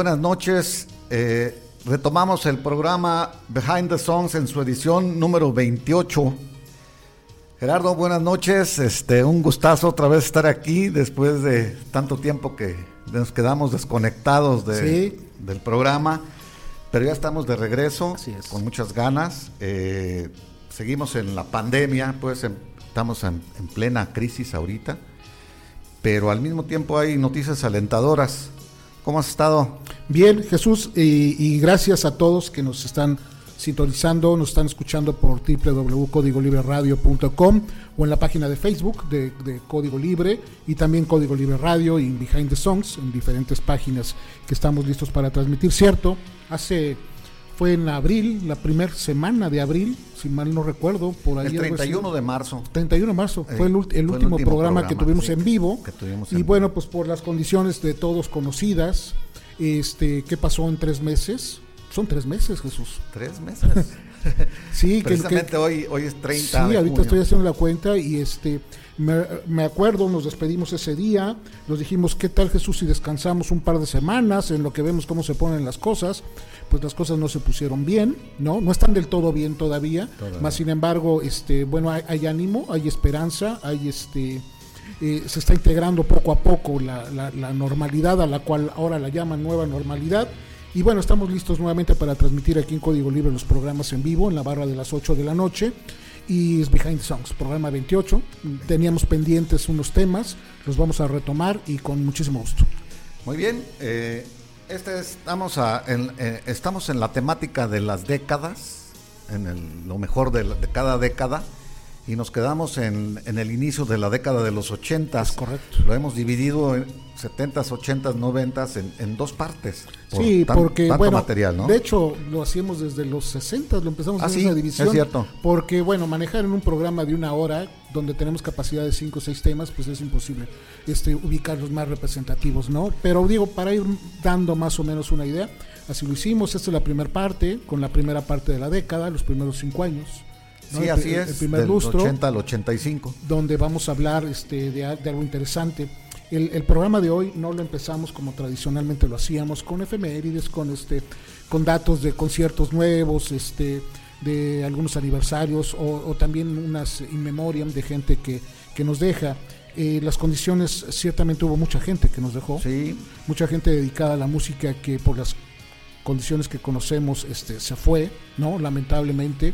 buenas noches. Eh, retomamos el programa Behind the Songs en su edición número 28. Gerardo, buenas noches. Este, un gustazo otra vez estar aquí después de tanto tiempo que nos quedamos desconectados de, del programa. Pero ya estamos de regreso con muchas ganas. Eh, seguimos en la pandemia, pues estamos en plena crisis ahorita pero al mismo tiempo hay noticias alentadoras. ¿Cómo has estado? Bien, Jesús, y, gracias a todos que nos están sintonizando, nos están escuchando por www.códigolibreradio.com o en la página de Facebook de, Código Libre y también Código Libre Radio y Behind the Songs en diferentes páginas que estamos listos para transmitir. Cierto, hace fue en abril, la primera semana de abril, si mal no recuerdo, por ahí. El 31 de marzo. 31 de marzo, fue el, último, programa, que tuvimos en vivo. y bueno, pues por las condiciones de todos conocidas, este, ¿qué pasó en tres meses? Son tres meses, Jesús. Tres meses. sí, precisamente hoy, hoy es 30. Sí, ahorita estoy haciendo la cuenta y este me, acuerdo, nos despedimos ese día, nos dijimos, ¿qué tal Jesús si descansamos un par de semanas en lo que vemos cómo se ponen las cosas? Pues las cosas no se pusieron bien, ¿no? No están del todo bien todavía, más sin embargo, este, bueno, hay, ánimo, hay esperanza, hay este... Eh, se está integrando poco a poco la, la normalidad a la cual ahora la llaman nueva normalidad. Y bueno, estamos listos nuevamente para transmitir aquí en Código Libre los programas en vivo en la barra de las 8 de la noche y es Behind the Songs, programa 28. Teníamos pendientes unos temas, los vamos a retomar y con muchísimo gusto. Muy bien, eh, este estamos, en, eh, estamos en la temática de las décadas, en lo mejor de cada década y nos quedamos en, en, el inicio de la década de los 80. Correcto. Lo hemos dividido en 70s, 80s, 90s en, en dos partes. sí, porque bueno, material, ¿no? de hecho lo hacíamos desde los 60, lo empezamos a hacer esa división. Es cierto. Porque bueno, manejar en un programa de una hora donde tenemos capacidad de 5 o 6 temas, pues es imposible este, ubicar los más representativos, ¿no? Pero digo, para ir dando más o menos una idea, así lo hicimos. Esta es la primera parte, con la primera parte de la década, los primeros 5 años. Sí, así es. El primer lustro. 80 al 85. Donde vamos a hablar este, de, algo interesante. El, programa de hoy no lo empezamos como tradicionalmente lo hacíamos, con efemérides, con este, con datos de conciertos nuevos, este, de algunos aniversarios o, también unas in memoriam de gente que, que nos deja. Eh, las condiciones, ciertamente hubo mucha gente que nos dejó, sí. mucha gente dedicada a la música que por las condiciones que conocemos este, se fue, ¿no? Lamentablemente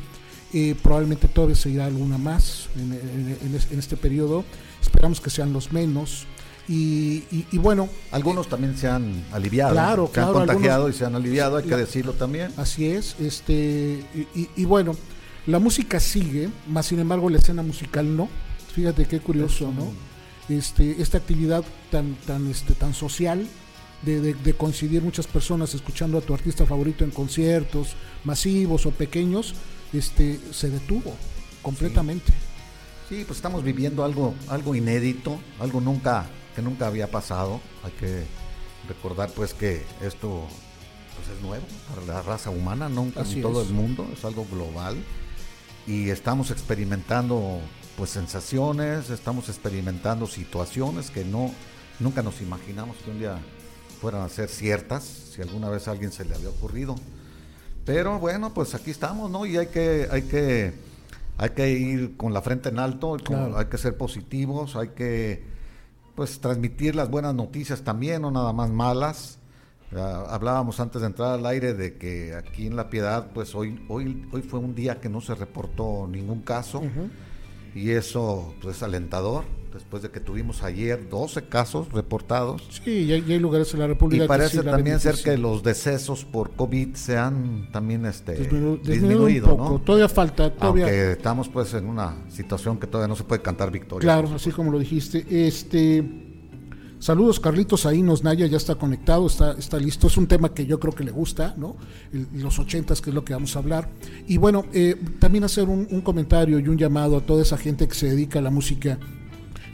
probablemente todavía se irá alguna más en, este periodo. Esperamos que sean los menos. Y, bueno. Algunos también se han aliviado. Claro, se han contagiado y se han aliviado, hay que decirlo también. Así es. este y, bueno, la música sigue, más sin embargo la escena musical no. Fíjate qué curioso, ¿no? Este, esta actividad tan, tan, este, tan social, de, de, de, coincidir muchas personas escuchando a tu artista favorito en conciertos masivos o pequeños, este, se detuvo completamente. Sí. pues estamos viviendo algo, algo inédito, algo nunca, que nunca había pasado. Hay que recordar pues que esto pues es nuevo para la raza humana, nunca en todo el mundo, es algo global. Y estamos experimentando pues sensaciones, estamos experimentando situaciones que no nunca nos imaginamos que un día fueran a ser ciertas, si alguna vez a alguien se le había ocurrido. Pero bueno, pues aquí estamos, ¿no? Y hay que, hay que, hay que ir con la frente en alto, hay que ser positivos, hay que pues transmitir las buenas noticias también, no nada más malas. hablábamos antes de entrar al aire de que aquí en La Piedad, pues hoy, hoy, hoy fue un día que no se reportó ningún caso y eso pues es alentador después de que tuvimos ayer 12 casos reportados. Sí, y hay, lugares en la República. Y parece también ser que los decesos por COVID se han también este, disminuido, ¿no? Todavía falta. Todavía... Aunque estamos pues en una situación que todavía no se puede cantar victoria. Claro, así como lo dijiste. Este, Saludos, Carlitos Ainos Naya, ya está conectado, está, está listo. Es un tema que yo creo que le gusta, ¿no? los ochentas, que es lo que vamos a hablar. Y bueno, eh, también hacer un, comentario y un llamado a toda esa gente que se dedica a la música,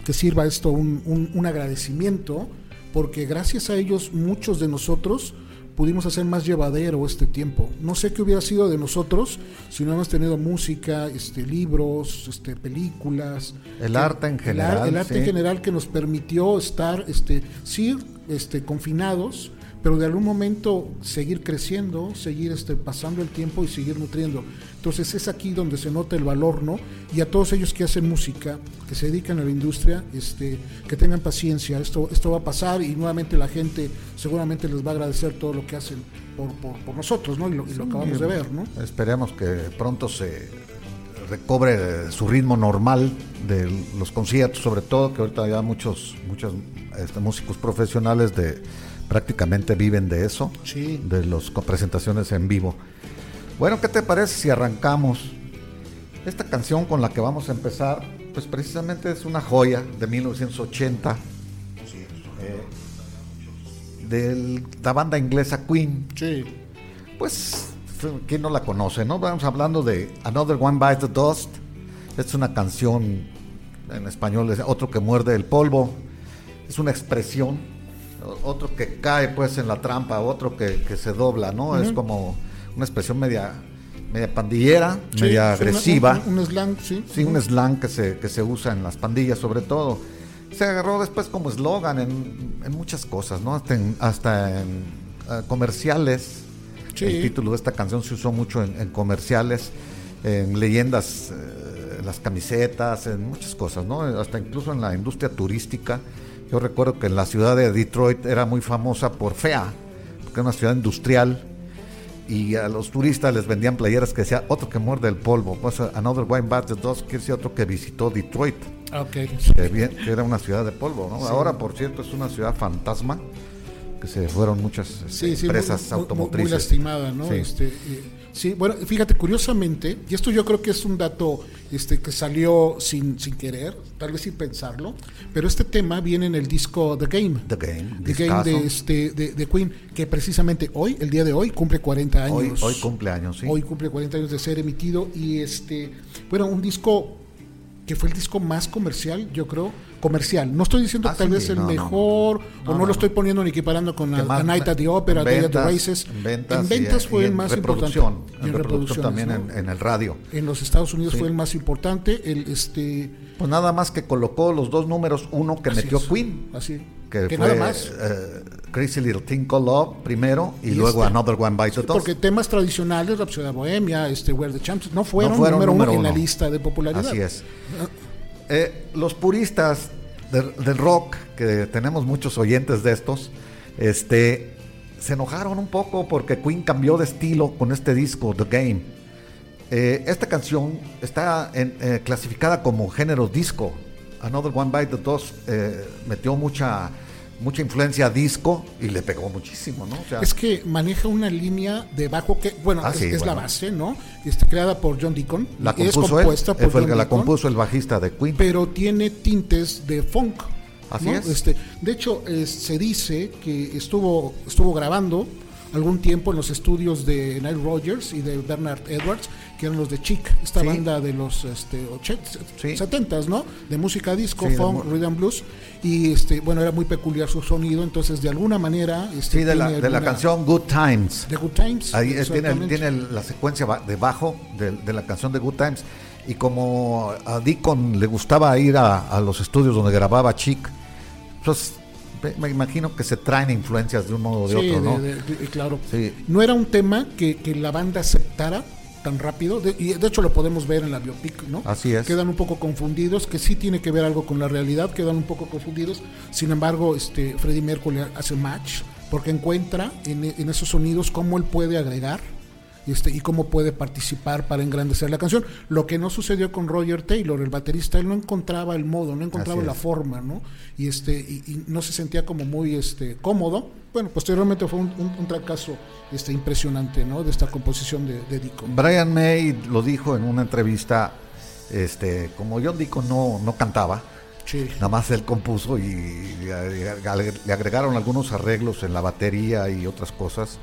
que sirva esto un, un agradecimiento, porque gracias a ellos muchos de nosotros pudimos hacer más llevadero este tiempo. No sé qué hubiera sido de nosotros si no hemos tenido música, este, libros, este, películas. El arte en general. El, arte en general que nos permitió estar, este, sí, este, confinados, pero de algún momento seguir creciendo, seguir este, pasando el tiempo y seguir nutriendo. Entonces es aquí donde se nota el valor, ¿no? Y a todos ellos que hacen música, que se dedican a la industria, este, que tengan paciencia, esto, esto va a pasar y nuevamente la gente seguramente les va a agradecer todo lo que hacen por, por, nosotros, ¿no? Y lo, acabamos de ver, ¿no? Esperemos que pronto se recobre su ritmo normal de los conciertos, sobre todo que ahorita ya muchos, muchos este, músicos profesionales de prácticamente viven de eso, de las presentaciones en vivo. Bueno, ¿qué te parece si arrancamos? Esta canción con la que vamos a empezar, pues precisamente es una joya de 1980 eh, de la banda inglesa Queen. Sí. Pues, ¿quién no la conoce? no? Vamos hablando de Another One Bites the Dust. Es una canción en español, es otro que muerde el polvo. Es una expresión otro que cae pues en la trampa, otro que, se dobla, ¿no? Es como una expresión media media pandillera, media agresiva. un, slang, sí. Sí, un slang que se, que se usa en las pandillas sobre todo. Se agarró después como eslogan en, muchas cosas, ¿no? Hasta en, eh, comerciales. El título de esta canción se usó mucho en, comerciales, en leyendas, eh, las camisetas, en muchas cosas, ¿no? Hasta incluso en la industria turística yo recuerdo que en la ciudad de Detroit era muy famosa por fea, porque era una ciudad industrial y a los turistas les vendían playeras que decía otro que muerde el polvo. Pues Another Wine Bat the Dust quiere decir otro que visitó Detroit. Okay. Que, era una ciudad de polvo. ¿no? Ahora, por cierto, es una ciudad fantasma que se fueron muchas este, empresas automotrices. Muy, lastimada, ¿no? Este, Sí, bueno, fíjate, curiosamente, y esto yo creo que es un dato este, que salió sin, sin querer, tal vez sin pensarlo, pero este tema viene en el disco The Game. The Game. The Game de, este, de, Queen, que precisamente hoy, el día de hoy, cumple 40 años. Hoy, cumple años, sí. Hoy cumple 40 años de ser emitido y este, bueno, un disco que fue el disco más comercial, yo creo, comercial. No estoy diciendo ah, tal vez el mejor, o no, lo estoy poniendo ni equiparando con la, Night at the Opera, Day at the Races. En ventas, fue el más importante. Y en, reproducción también en, el radio. En los Estados Unidos fue el más importante. El, este, pues nada más que colocó los dos números, uno que metió Queen. Así. Que, fue, nada más. Eh, Crazy Little Thing Called Love primero y, luego este, Another One Bites the Dust. Porque temas tradicionales, la ciudad Bohemia, este, Where the Champs, no fueron, número, uno, en la lista de popularidad. Así es. Eh, los puristas del, rock, que tenemos muchos oyentes de estos, este, se enojaron un poco porque Queen cambió de estilo con este disco, The Game. Eh, esta canción está eh, clasificada como género disco. Another One Bite the Dust metió mucha mucha influencia disco y le pegó muchísimo, ¿no? es que maneja una línea de bajo que, bueno, ah, es, la base, ¿no? Está creada por John Deacon. La compuso es compuesta por fue el que la compuso el bajista de Queen. Pero tiene tintes de funk. Así es. Este, de hecho, se dice que estuvo, estuvo grabando algún tiempo en los estudios de Nile Rogers y de Bernard Edwards, que eran los de Chic, esta banda de los este, 70 ¿no? De música disco, funk, rhythm blues. Y este, bueno, era muy peculiar su sonido, entonces de alguna manera. Este, sí, de, la, de la, canción Good Times. De Good Times. Ahí tiene, tiene, la secuencia de bajo de, la canción de Good Times. Y como a Deacon le gustaba ir a, a los estudios donde grababa Chic, pues me imagino que se traen influencias de un modo o de otro, ¿no? claro. No era un tema que, la banda aceptara tan rápido, y de hecho lo podemos ver en la biopic, ¿no? Así es. Quedan un poco confundidos, que sí tiene que ver algo con la realidad, quedan un poco confundidos. Sin embargo, este Freddie Mercury hace match porque encuentra en, en esos sonidos cómo él puede agregar este, y cómo puede participar para engrandecer la canción. Lo que no sucedió con Roger Taylor, el baterista, él no encontraba el modo, no encontraba la forma, ¿no? Y este, y, no se sentía como muy este cómodo. Bueno, posteriormente fue un, un, fracaso este, impresionante, ¿no? De esta composición de, de Dico. Brian May lo dijo en una entrevista, este, como John Dico no, no cantaba, Sí. Nada más él compuso y, y le agregaron algunos arreglos en la batería y otras cosas.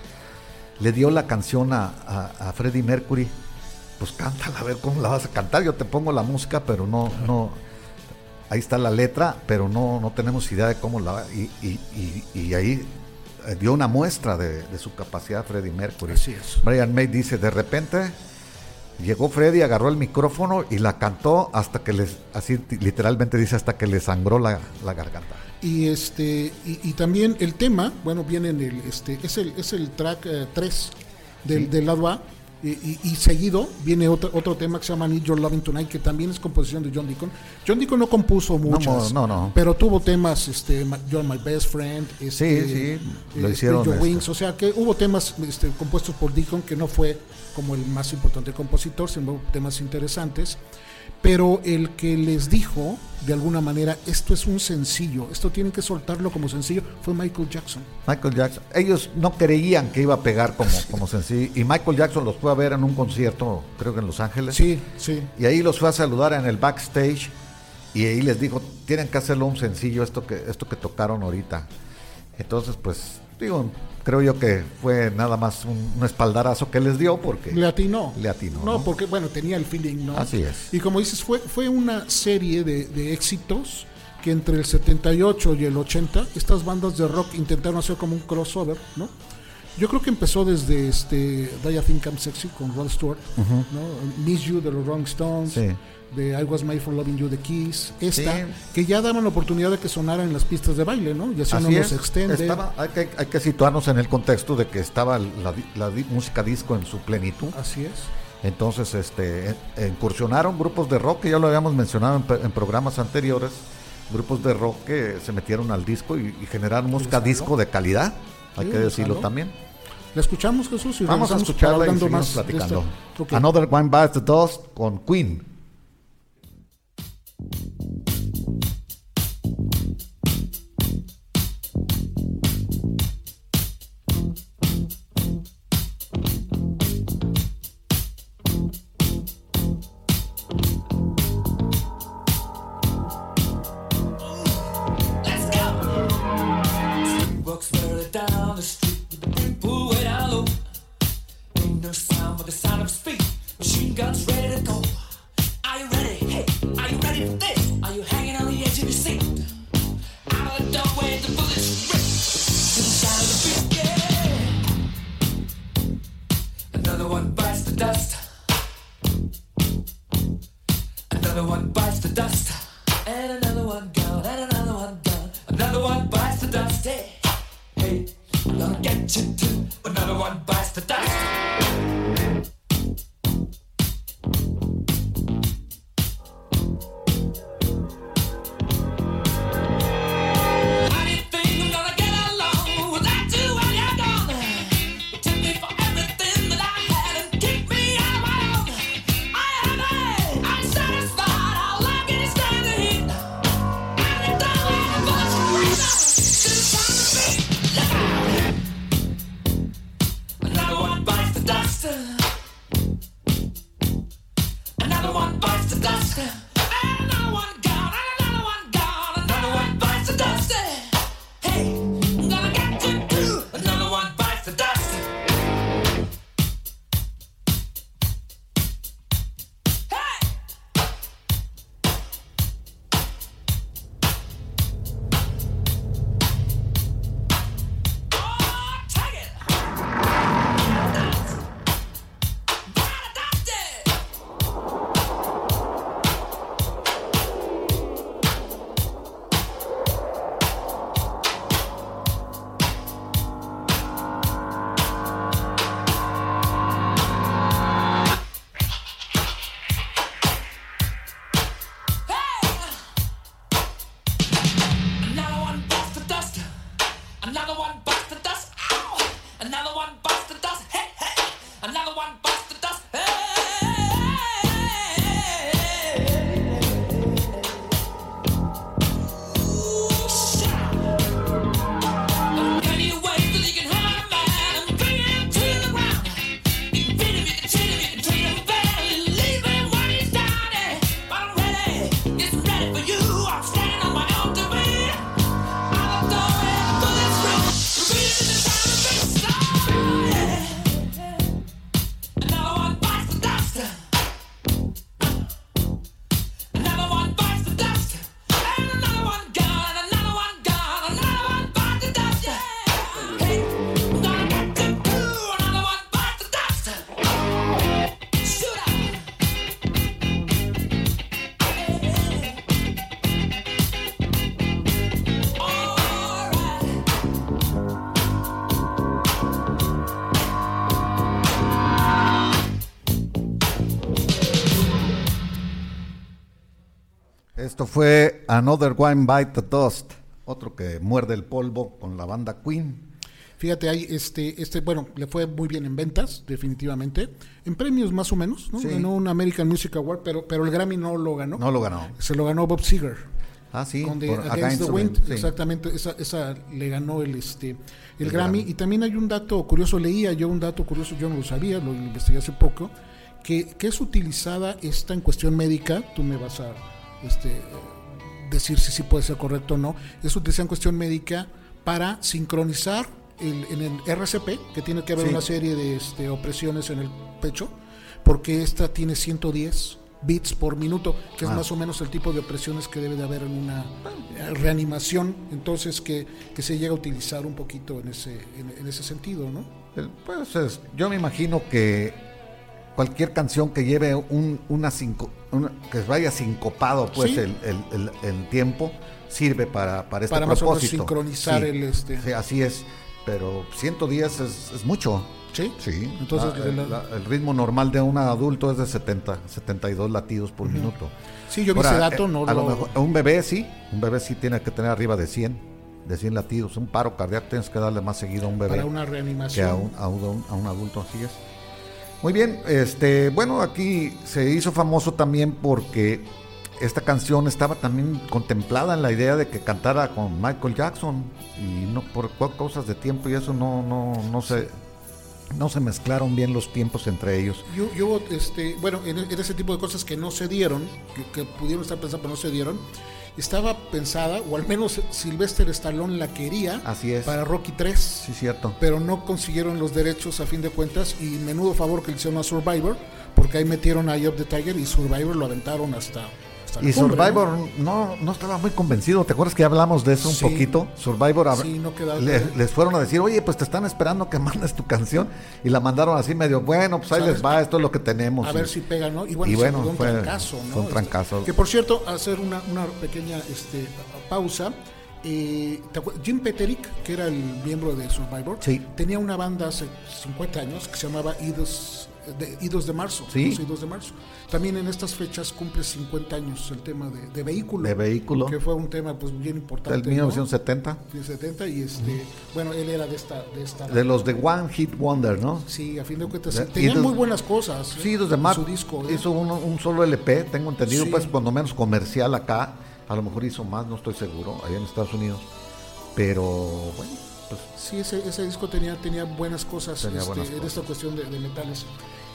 Le dio la canción a, a, a Freddie Mercury. Pues cántala, a ver cómo la vas a cantar. Yo te pongo la música, pero no, no. Ahí está la letra, pero no, no tenemos idea de cómo la va. Y, y, y, y ahí eh, dio una muestra de, de su capacidad Freddie Mercury. Así es. Brian May dice, de repente llegó Freddy, agarró el micrófono y la cantó hasta que les, así literalmente dice, hasta que le sangró la, la garganta. Y este y, y también el tema, bueno, viene en el este es el es el track 3 del, Sí. del lado A y, y- y seguido viene otro otro tema que se llama Need Your Loving Tonight que también es composición de John Deacon. John Deacon no compuso muchas, no, no. pero tuvo temas este You're My Best Friend, este, sí, lo eh, hicieron, Your este. Wings, o sea que hubo temas este, compuestos por Deacon que no fue como el más importante compositor, sino temas interesantes. Pero el que les dijo, de alguna manera, esto es un sencillo, esto tienen que soltarlo como sencillo, fue Michael Jackson. Michael Jackson, ellos no creían que iba a pegar como, como sencillo. Y Michael Jackson los fue a ver en un concierto, creo que en Los Ángeles. Sí, sí. Y ahí los fue a saludar en el backstage y ahí les dijo, tienen que hacerlo un sencillo esto que, esto que tocaron ahorita. Entonces, pues, digo, creo yo que fue nada más un, un espaldarazo que les dio porque Le atinó. Le atinó, No, ¿no? porque, bueno, tenía el feeling, ¿no? Así es. Y como dices, fue, fue una serie de, de éxitos que entre el 78 y el 80, estas bandas de rock intentaron hacer como un crossover, ¿no? Yo creo que empezó desde este Do You Think I'm Sexy con Rod Stewart, ¿no? Miss You de los Rolling Stones, Sí. De I Was Made for Loving You de Kiss, esta, Sí. que ya daban la oportunidad de que sonara en las pistas de baile, ¿no? Y hacían Así unos es. extended. Estaba- hay, que, hay que situarnos en el contexto de que estaba la, la di- música disco en su plenitud. Así es. Entonces, este, incursionaron grupos de rock, que ya lo habíamos mencionado en, en programas anteriores, grupos de rock que se metieron al disco y, y generaron música disco de calidad, hay Sí, que decirlo también. ¿La escuchamos, Jesús? Y Vamos a escucharla y seguimos más platicando. Ok. Another One Bites the Dust con Queen. bites the dust. And I wanna Esto fue Another One Bite the Dust, otro que muerde el polvo con la banda Queen. Fíjate, ahí, este, este, bueno, le fue muy bien en ventas, definitivamente. En premios más o menos, ¿no? Sí. Ganó un American Music Award, pero, pero el Grammy no lo ganó. No lo ganó. Se lo ganó Bob Seger. Ah, sí, con The Against, the Wind, sí. exactamente, esa, esa le ganó el este el, Grammy. Y también hay un dato curioso, leía yo un dato curioso, yo no lo sabía, lo investigué hace poco, que, que es utilizada esta en cuestión médica, tú me vas a este, decir si sí puede ser correcto o no, es utilizada en cuestión médica para sincronizar el, en el RCP, que tiene que haber Sí. una serie de este, opresiones en el pecho, porque esta tiene 110 bits por minuto, que es Ah. más o menos el tipo de opresiones que debe de haber en una eh, reanimación, entonces que, que se llega a utilizar un poquito en ese, en, en ese sentido, ¿no? El- Pues es- yo me imagino que cualquier canción que lleve un, una, cinco, una- que vaya sincopado pues Sí. el, el- el- el tiempo sirve para, para este Para más o menos propósito. sincronizar el, este- Sí, así es, pero 110 es, es mucho. Sí. Sí, Entonces, la- el, la- la- el ritmo normal de un adulto es de 70, 72 latidos por minuto. Sí, yo vi Ahora, ese dato, eh, no a lo... mejor un bebé sí, un bebé sí tiene que tener arriba de 100, de 100 latidos. Un paro cardíaco tienes que darle más seguido a un bebé para una que reanimación. a un, a un- a un adulto, así es. Muy bien, este, bueno, aquí se hizo famoso también porque esta canción estaba también contemplada en la idea de que cantara con Michael Jackson y no por co- cosas de tiempo y eso no, no, no se, no se mezclaron bien los tiempos entre ellos. Yo, yo, este, bueno, en, ese tipo de cosas que no se dieron, que, pudieron estar pensadas pero no se dieron, estaba pensada, o al menos Sylvester Stallone la quería Así es. para Rocky 3, Sí, cierto. pero no consiguieron los derechos a fin de cuentas y menudo favor que le hicieron a Survivor, porque ahí metieron a of the Tiger y Survivor lo aventaron hasta... Y. Survivor no, no estaba muy convencido. ¿Te acuerdas que hablamos de eso un Sí. poquito? Survivor Sí, no le- les fueron a decir, oye, pues te están esperando que mandes tu canción. Y la mandaron así medio, bueno, pues ahí ¿Sabes? les va, esto es lo que tenemos. A Y- ver si pega, ¿no? Y bueno, Y se bueno, fue un trancazo, ¿no? fue un Este, trancazo. que por cierto, hacer una, una pequeña este, pausa. eh, ¿te acuer- Jim Peterick, que era el miembro de Survivor, Sí. tenía una banda hace 50 años que se llamaba Idos de, Idos de Marzo. Sí. los Idos de Marzo. También en estas fechas cumple 50 años el tema de, de vehículo. De Vehículo. Que fue un tema pues bien importante. del ¿no? 1970. De 70 y este, bueno, él era de esta... De esta De los de One Hit Wonder, ¿no? Sí, a fin de cuentas, De- tenía muy buenas cosas. ¿eh? Sí, desde en Mar su disco. ¿eh? hizo uno- un solo LP, tengo entendido, Sí. pues cuando menos comercial acá. A lo mejor hizo más, no estoy seguro, allá en Estados Unidos. Pero bueno, pues Sí, ese, ese disco tenía, tenía buenas cosas Tenía este, buenas en cosas. esta cuestión de, de metales.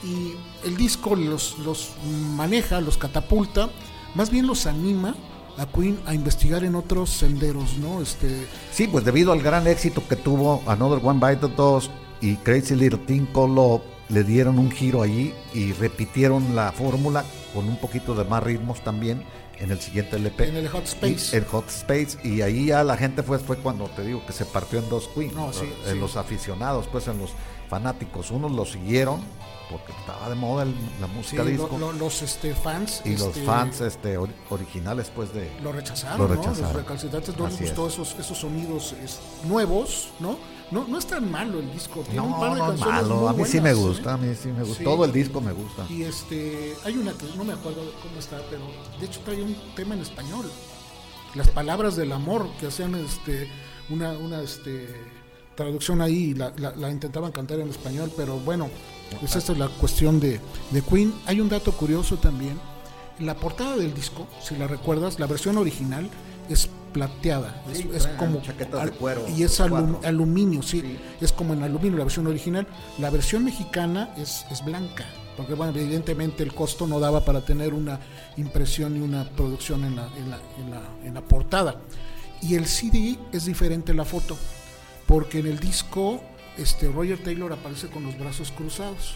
Y el disco los, los maneja, los catapulta, más bien los anima a Queen a investigar en otros senderos, ¿no? Este, Sí, pues debido al gran éxito que tuvo Another One Bite the Dust y Crazy Little Thing Called Love, le dieron un giro allí y repitieron la fórmula con un poquito de más ritmos también en el siguiente LP. En el Hot Space. El Hot Space. Y ahí ya la gente fue, fue cuando te digo que se partió en dos Queen. No, sí, en sí. los aficionados, pues en los fanáticos. Unos lo siguieron porque estaba de moda el- la música disco. lo- los este, fans. y los este, fans este, or- originales, pues de... lo rechazaron, Lo ¿no? rechazaron. Los recalcitrantes no les es. gustó esos, esos sonidos es, nuevos, ¿no? ¿no? No es tan malo el disco, tiene un No, par de no canciones malo. muy A mí sí me ¿eh? gusta, a mí sí me gusta. Sí. Todo el disco me gusta. Y este, hay una que no me acuerdo cómo está, pero de hecho trae un tema en español. Las palabras del amor que hacían este, una, una este, traducción ahí, la, la- la intentaban cantar en español, pero bueno, pues esta es la cuestión de, de Queen. Hay un dato curioso también. La portada del disco, si la recuerdas, la versión original es plateada, es, Sí, es trae como chaquetas de cuero, y es alum- aluminio, sí, Sí. es como en aluminio la versión original. La versión mexicana es, es blanca, porque bueno, evidentemente el costo no daba para tener una impresión y una producción en la, en la, en la, en la portada. Y el CD es diferente la foto, porque en el disco este, Roger Taylor aparece con los brazos cruzados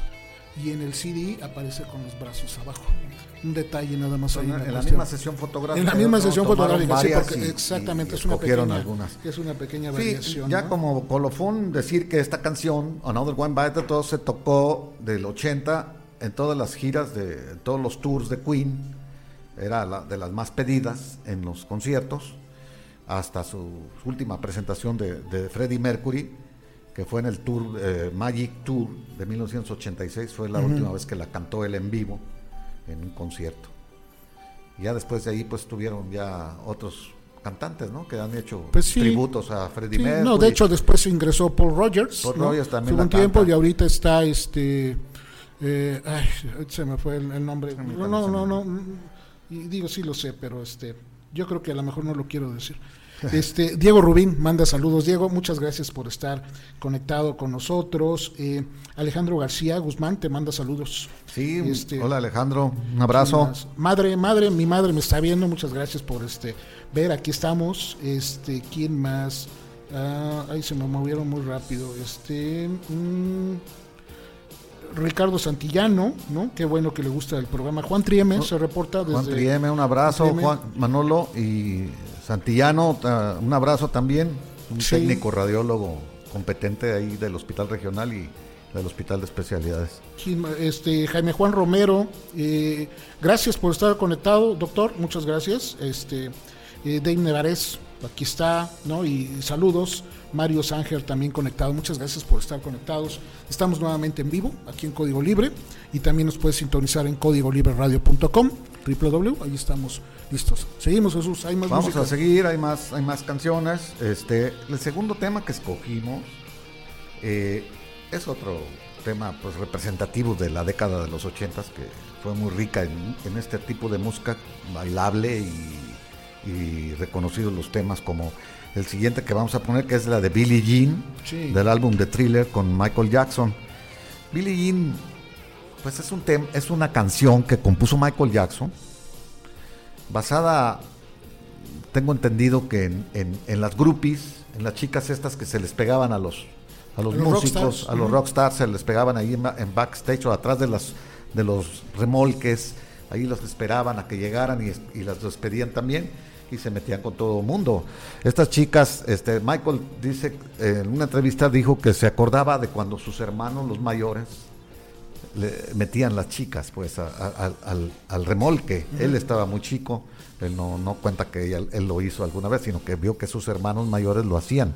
y en el CD aparece con los brazos abajo. Un detalle nada más ahí. En, la cuestión. misma sesión fotográfica. En la misma sesión fotográfica, sí, varias porque y- exactamente y es una pequeña, algunas. es una pequeña Sí, variación. ya ¿no? como colofón decir que esta canción, Another One Bite the Dust, se tocó del 80 en todas las giras, de en todos los tours de Queen. Era la- de las más pedidas en los conciertos, hasta su, su última presentación de, de Freddie Mercury, que fue en el tour eh, Magic Tour de 1986. Fue la última vez que la cantó él en vivo en un concierto. Y ya después de ahí pues tuvieron ya otros cantantes, ¿no? Que han hecho Pues sí. tributos a Freddie Sí, Mercury. no, de hecho después ingresó Paul Rogers. Paul ¿no? Rogers también la un tiempo canta. y ahorita está este. eh, ay, se me fue el, el nombre. No, no, no, no, y digo sí lo sé, pero este, yo creo que a lo mejor no lo quiero decir. Este, Diego Rubín manda saludos. Diego, muchas gracias por estar conectado con nosotros. Eh, Alejandro García Guzmán te manda saludos. Sí, Este, hola Alejandro, un abrazo. Madre, madre, mi madre me está viendo, muchas gracias por este ver, aquí estamos. Este, ¿quién más? Ah, ahí se me movieron muy rápido. Este mm, Ricardo Santillano, ¿no? Qué bueno que le gusta el programa. Juan Trieme se reporta desde Juan Trieme, un abrazo. Trieme. Juan Manolo y Santillano, un abrazo también. Un Sí. técnico radiólogo competente ahí del Hospital Regional y del Hospital de Especialidades. Este, Jaime Juan Romero, eh, gracias por estar conectado, doctor, muchas gracias. Este, eh, Dave Nevarez, aquí está, ¿no? Y saludos. Mario Sánger también conectado, muchas gracias por estar conectados. Estamos nuevamente en vivo, aquí en Código Libre, y también nos puedes sintonizar en códigolibreradio.com, www, ahí estamos listos. Seguimos, Jesús, hay más Vamos música. a seguir, hay más, hay más canciones. Este, el segundo tema que escogimos eh, es otro tema pues representativo de la década de los ochentas que fue muy rica en, en este tipo de música bailable y, y reconocidos los temas como el siguiente que vamos a poner que es la de Billie Jean Sí. del álbum de Thriller con Michael Jackson. Billie Jean pues es un tem- es una canción que compuso Michael Jackson basada tengo entendido que en, en- en las groupies, en las chicas estas que se les pegaban a los a los músicos, a los ujú. rockstars, se les pegaban ahí en, ba- en backstage o atrás de las de los remolques, ahí los esperaban a que llegaran y, y las despedían también y se metían con todo el mundo. Estas chicas, este Michael dice en una entrevista dijo que se acordaba de cuando sus hermanos los mayores le metían las chicas pues a- a- al, al- remolque. Él estaba muy chico, él no, no cuenta que él lo hizo alguna vez, sino que vio que sus hermanos mayores lo hacían.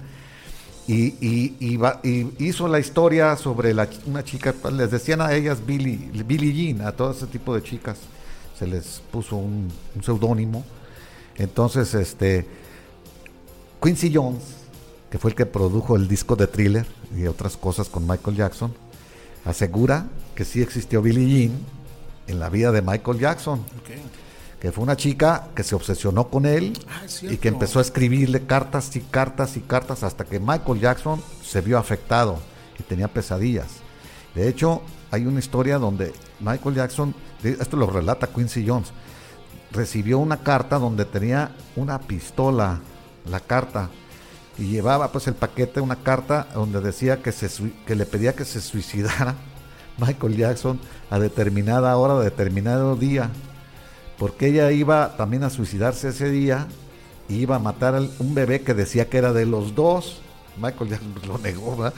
Y, y- y va- y hizo la historia sobre la, una chica, pues, les decían a ellas Billy, Billie Jean, a todo ese tipo de chicas se les puso un, un seudónimo. Entonces, este, Quincy Jones, que fue el que produjo el disco de Thriller y otras cosas con Michael Jackson, asegura que sí existió Billie Jean en la vida de Michael Jackson, que fue una chica que se obsesionó con él Ah, y que empezó a escribirle cartas y cartas y cartas hasta que Michael Jackson se vio afectado y tenía pesadillas. De hecho, hay una historia donde Michael Jackson, esto lo relata Quincy Jones, recibió una carta donde tenía una pistola, la carta, y llevaba pues el paquete, una carta donde decía que, se, que le pedía que se suicidara Michael Jackson a determinada hora, a determinado día, porque ella iba también a suicidarse ese día y iba a matar a un bebé que decía que era de los dos. Michael Jackson pues, lo negó,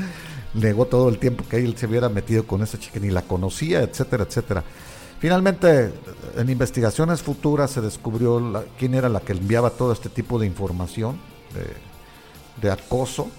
negó todo el tiempo que él se hubiera metido con esa chica, ni la conocía, etcétera, etcétera. Finalmente, en investigaciones futuras se descubrió quién era la que enviaba todo este tipo de información de, de acoso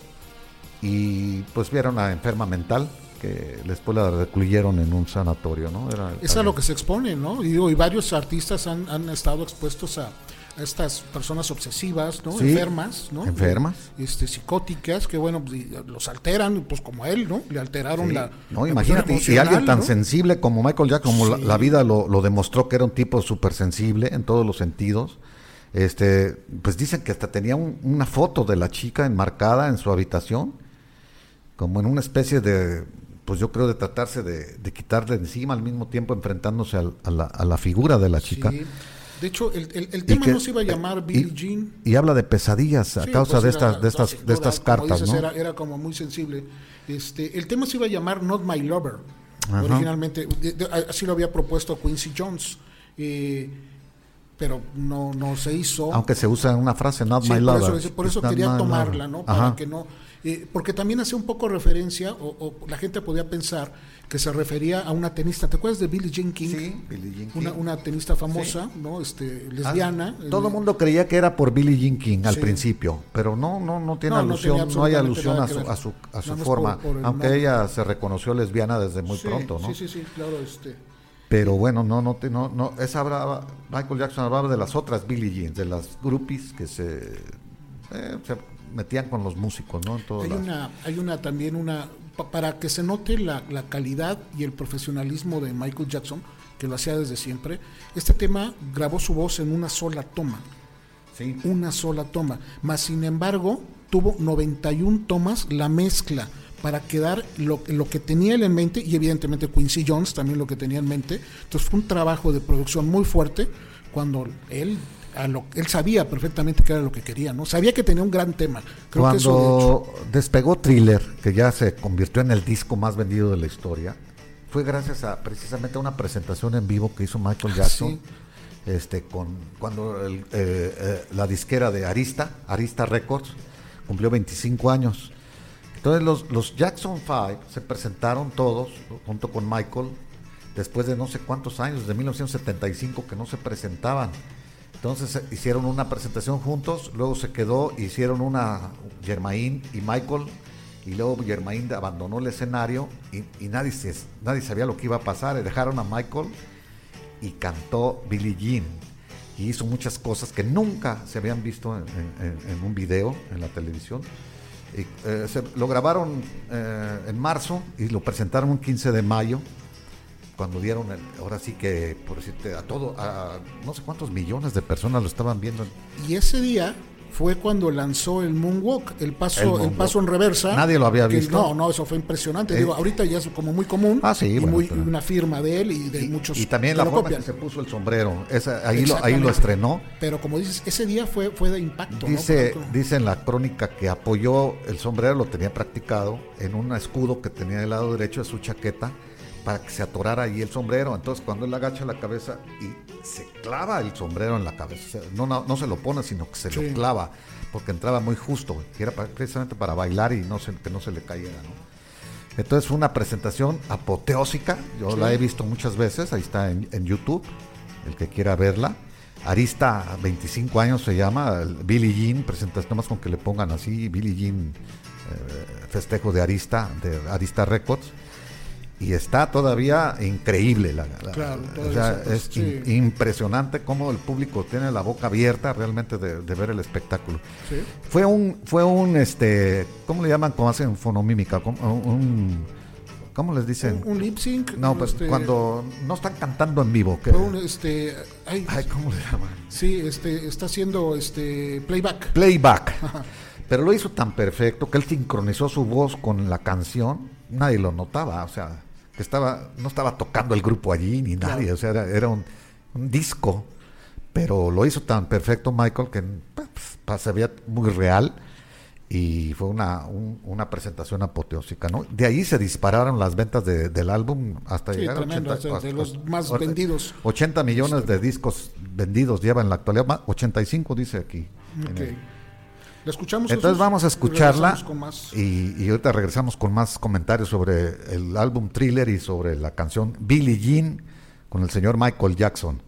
y pues vieron a enferma mental que después la recluyeron en un sanatorio, ¿no? Era, Es a lo que se expone, ¿no? Y, digo, y varios artistas han, han estado expuestos a, a estas personas obsesivas, ¿no? Sí, enfermas, ¿no? enfermas. Este, psicóticas, que bueno, pues, los alteran, pues como él, ¿no? Le alteraron Sí. la... No, la imagínate, y alguien tan ¿no? sensible como Michael Jackson, como la, vida lo, lo demostró que era un tipo súper sensible en todos los sentidos. Este, pues dicen que hasta tenía un- una foto de la chica enmarcada en su habitación, como en una especie de, pues yo creo de tratarse de, de quitarle de encima al mismo tiempo enfrentándose al- a, la, a la figura de la chica. Sí. De hecho, el, el- el Y tema que- no se iba a llamar y- Billie Jean. Y habla de pesadillas a Sí, causa pues de era- estas, de estas, de estas cartas, dices, ¿no? Era, era como muy sensible. Este, el tema se iba a llamar Not My Lover. Ajá. Originalmente, de- de- así lo había propuesto Quincy Jones. eh, pero no, no se hizo. Aunque se usa una frase, not Sí, my por lover. eso, por eso quería tomarla. ¿no? Para Ajá. que no. Eh, porque también hace un poco referencia, o, o la gente podía pensar que se refería a una tenista. ¿Te acuerdas de Billie Jean King? Sí, Billie Jean Una, King. una tenista famosa, ¿no? Este, lesbiana. Ah, todo el Eh, mundo creía que era por Billie Jean King al Sí. principio, pero no, no, no tiene No, alusión, no, hay alusión a su, a su, a su forma, por- por el aunque nombre. ella se reconoció lesbiana desde muy sí, pronto, ¿no? Sí, sí, sí, claro. Este, Pero bueno, no, no, te- no, no, esa hablaba, Michael Jackson hablaba de las otras Billie Jean, de las groupies que se, eh, se metían con los músicos, ¿no? En Hay una, hay una también una, pa- para que se note la, la calidad y el profesionalismo de Michael Jackson, que lo hacía desde siempre, este tema grabó su voz en una sola toma, Sí. una sola toma, más sin embargo tuvo 91 tomas la mezcla para quedar lo, lo que tenía él en mente y evidentemente Quincy Jones también lo que tenía en mente, entonces fue un trabajo de producción muy fuerte cuando él a lo- él sabía perfectamente qué era lo que quería, ¿no? Sabía que tenía un gran tema. Creo que eso, de hecho, Cuando despegó Thriller, que ya se convirtió en el disco más vendido de la historia, fue gracias a precisamente a una presentación en vivo que hizo Michael Jackson. sí. Este, con cuando el, eh, eh, la disquera de Arista, Arista Records, cumplió 25 años. Entonces los, los Jackson 5 se presentaron todos junto con Michael después de no sé cuántos años, de 1975 que no se presentaban. Entonces eh, hicieron una presentación juntos, luego se quedó, hicieron una Germain y Michael, y luego Germain abandonó el escenario y, nadie, se, nadie sabía lo que iba a pasar. Dejaron a Michael y cantó Billie Jean. Y hizo muchas cosas que nunca se habían visto en un video en la televisión. Y, eh, se- lo grabaron eh, en marzo y lo presentaron un 15 de mayo cuando dieron el- ahora sí que por decirte a todo a no sé cuántos millones de personas lo estaban viendo Y ese día fue cuando lanzó el moonwalk, el paso, El paso en reversa. Nadie lo había visto. No, no, eso fue impresionante. Eh, Digo, ahorita ya es como muy común. Ah, sí, y bueno, muy, pero- una firma de él y de y, muchos. y también la forma copian. que se puso el sombrero esa- ahí lo ahí lo estrenó Pero como dices, ese día fue, fue de impacto. ¿no? Dice, Porque- dice en la crónica que apoyó el sombrero, lo tenía practicado en un escudo que tenía del lado derecho de su chaqueta para que se atorara ahí el sombrero. Entonces cuando él agacha la cabeza y se clava el sombrero en la cabeza, no, no, no se lo pone, sino que se Sí. lo clava, porque entraba muy justo, que era precisamente para bailar y no se, que no se le cayera. ¿no? Entonces fue una presentación apoteósica, yo Sí. la he visto muchas veces, ahí está en, en YouTube, el que quiera verla. Arista, 25 años se llama, Billie Jean, presentación más con que le pongan así, Billie Jean, eh, festejo de Arista, de Arista Records. Y está todavía increíble. La, la- Claro, o sea, se- es sí. in- impresionante cómo el público tiene la boca abierta realmente de, de ver el espectáculo. Sí. Fue un, fue un, este, ¿cómo le llaman cuando hacen fonomímica? ¿Cómo, un, ¿cómo les dicen? Un, un lip sync. no, pues este, cuando no están cantando en vivo. que- Fue un, este, ay, ay, ¿cómo le llaman? sí, este, está haciendo este playback. Playback. Pero lo hizo tan perfecto que él sincronizó su voz con la canción. Nadie lo notaba, o sea, que estaba, no estaba tocando el grupo allí ni nadie, o sea, era, era un, un disco. Pero lo hizo tan perfecto Michael que pues, pa- se veía muy real y fue una, un- una presentación apoteósica, ¿no? De ahí se dispararon las ventas de- del álbum hasta Sí, llegar a tremendo, 80, o sea, de los más vendidos. 80 millones de discos vendidos lleva en la actualidad, ma- 85 dice aquí. ¿La escuchamos? entonces vamos a escucharla y, y ahorita regresamos con más comentarios sobre el álbum Thriller y sobre la canción Billie Jean con el señor Michael Jackson.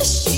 She was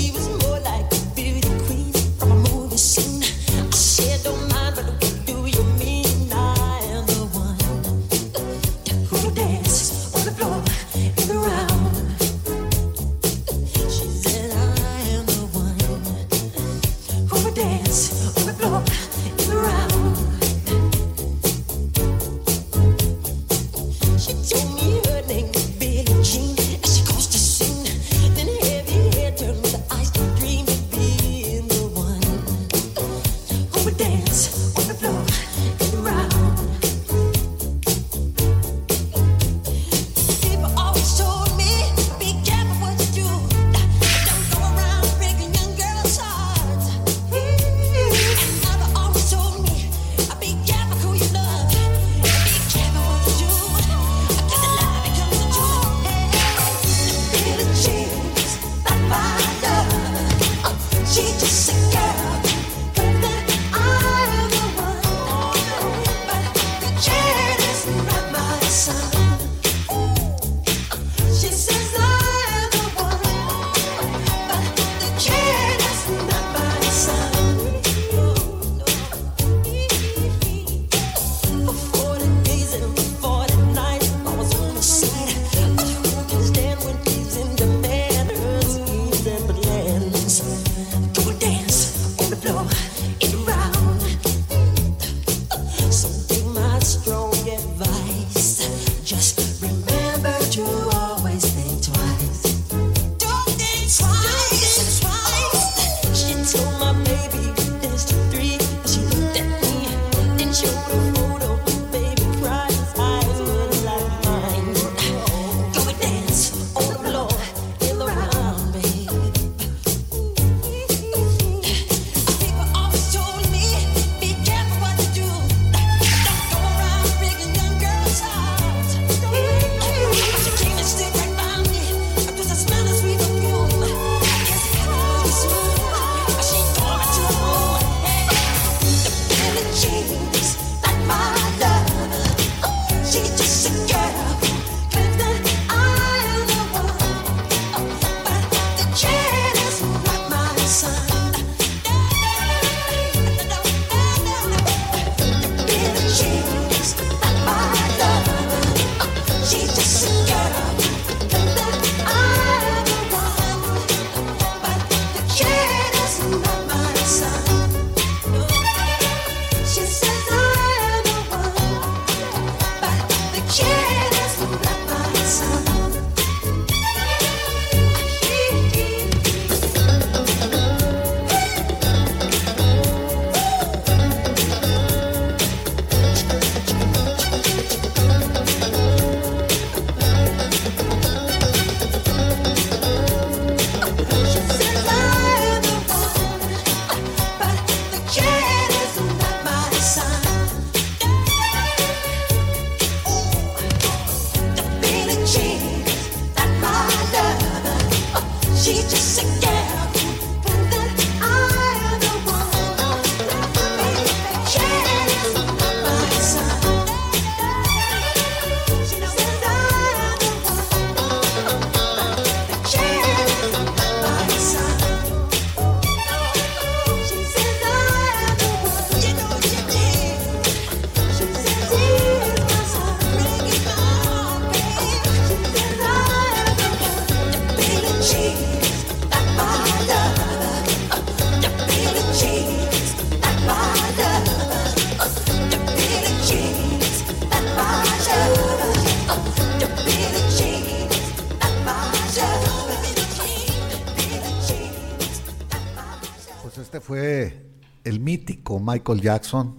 mítico Michael Jackson,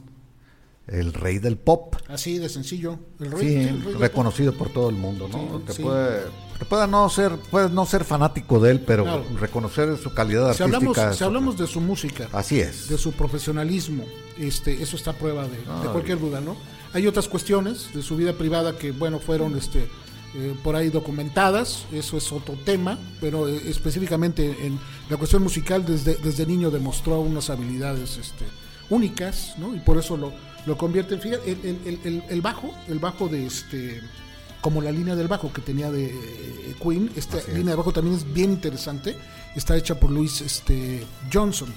el rey del pop. Así de sencillo. El rey, Sí, sí, el rey del reconocido por todo el mundo, ¿no? Sí, te puede, te puede no ser, puedes no ser fanático de él, pero Claro. reconocer su calidad Si artística. hablamos, si hablamos de su música, Así es. de su profesionalismo, este, eso está a prueba de, de Ah, cualquier duda, ¿no? Hay otras cuestiones de su vida privada que, bueno, fueron este, eh, por ahí documentadas, eso es otro tema, pero eh, específicamente en la cuestión musical, desde, desde niño demostró unas habilidades este, únicas, ¿no? Y por eso lo, lo convierte en, fíjate, el, el- el- el- el bajo, el bajo de este como la línea del bajo que tenía de eh, Queen, esta Así es. línea de bajo también es bien interesante, está hecha por Louis este, Johnson.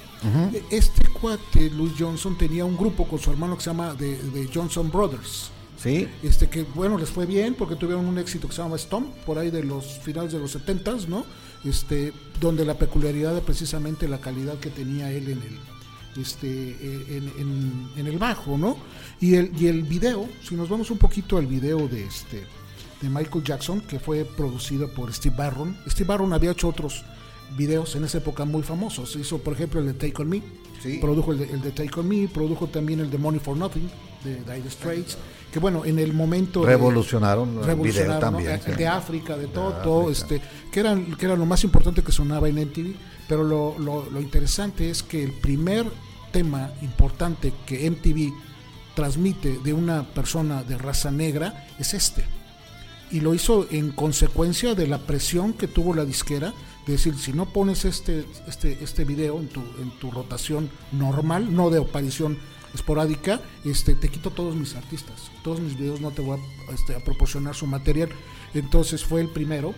Este cuate, Louis Johnson, tenía un grupo con su hermano que se llama The, The Johnson Brothers. Sí, Este que bueno les fue bien porque tuvieron un éxito que se llama Stomp por ahí de los finales de los 70s, ¿no? Este donde la peculiaridad de precisamente la calidad que tenía él en el este eh, en, en- en el bajo, ¿no? Y el y el video, si nos vamos un poquito al video de este de Michael Jackson que fue producido por Steve Barron. Steve Barron había hecho otros videos en esa época muy famosos. Hizo, por ejemplo, el de Take On Me. Sí. Produjo el de, el de Take On Me. Produjo también el de Money For Nothing de Dire Straits. Que bueno, en el momento... de- revolucionaron video revolucionaron, ¿no? también. Sí. de África, de todo, De todo, este, que eran, que era lo más importante que sonaba en MTV. Pero lo, lo- lo interesante es que el primer tema importante que MTV transmite de una persona de raza negra es este. Y lo hizo en consecuencia de la presión que tuvo la disquera de decir, si no pones este, este, este video en tu, en tu rotación normal, no de aparición esporádica, este, te quito todos mis artistas. Todos mis videos no te voy a, este, a proporcionar su material. Entonces fue el primero.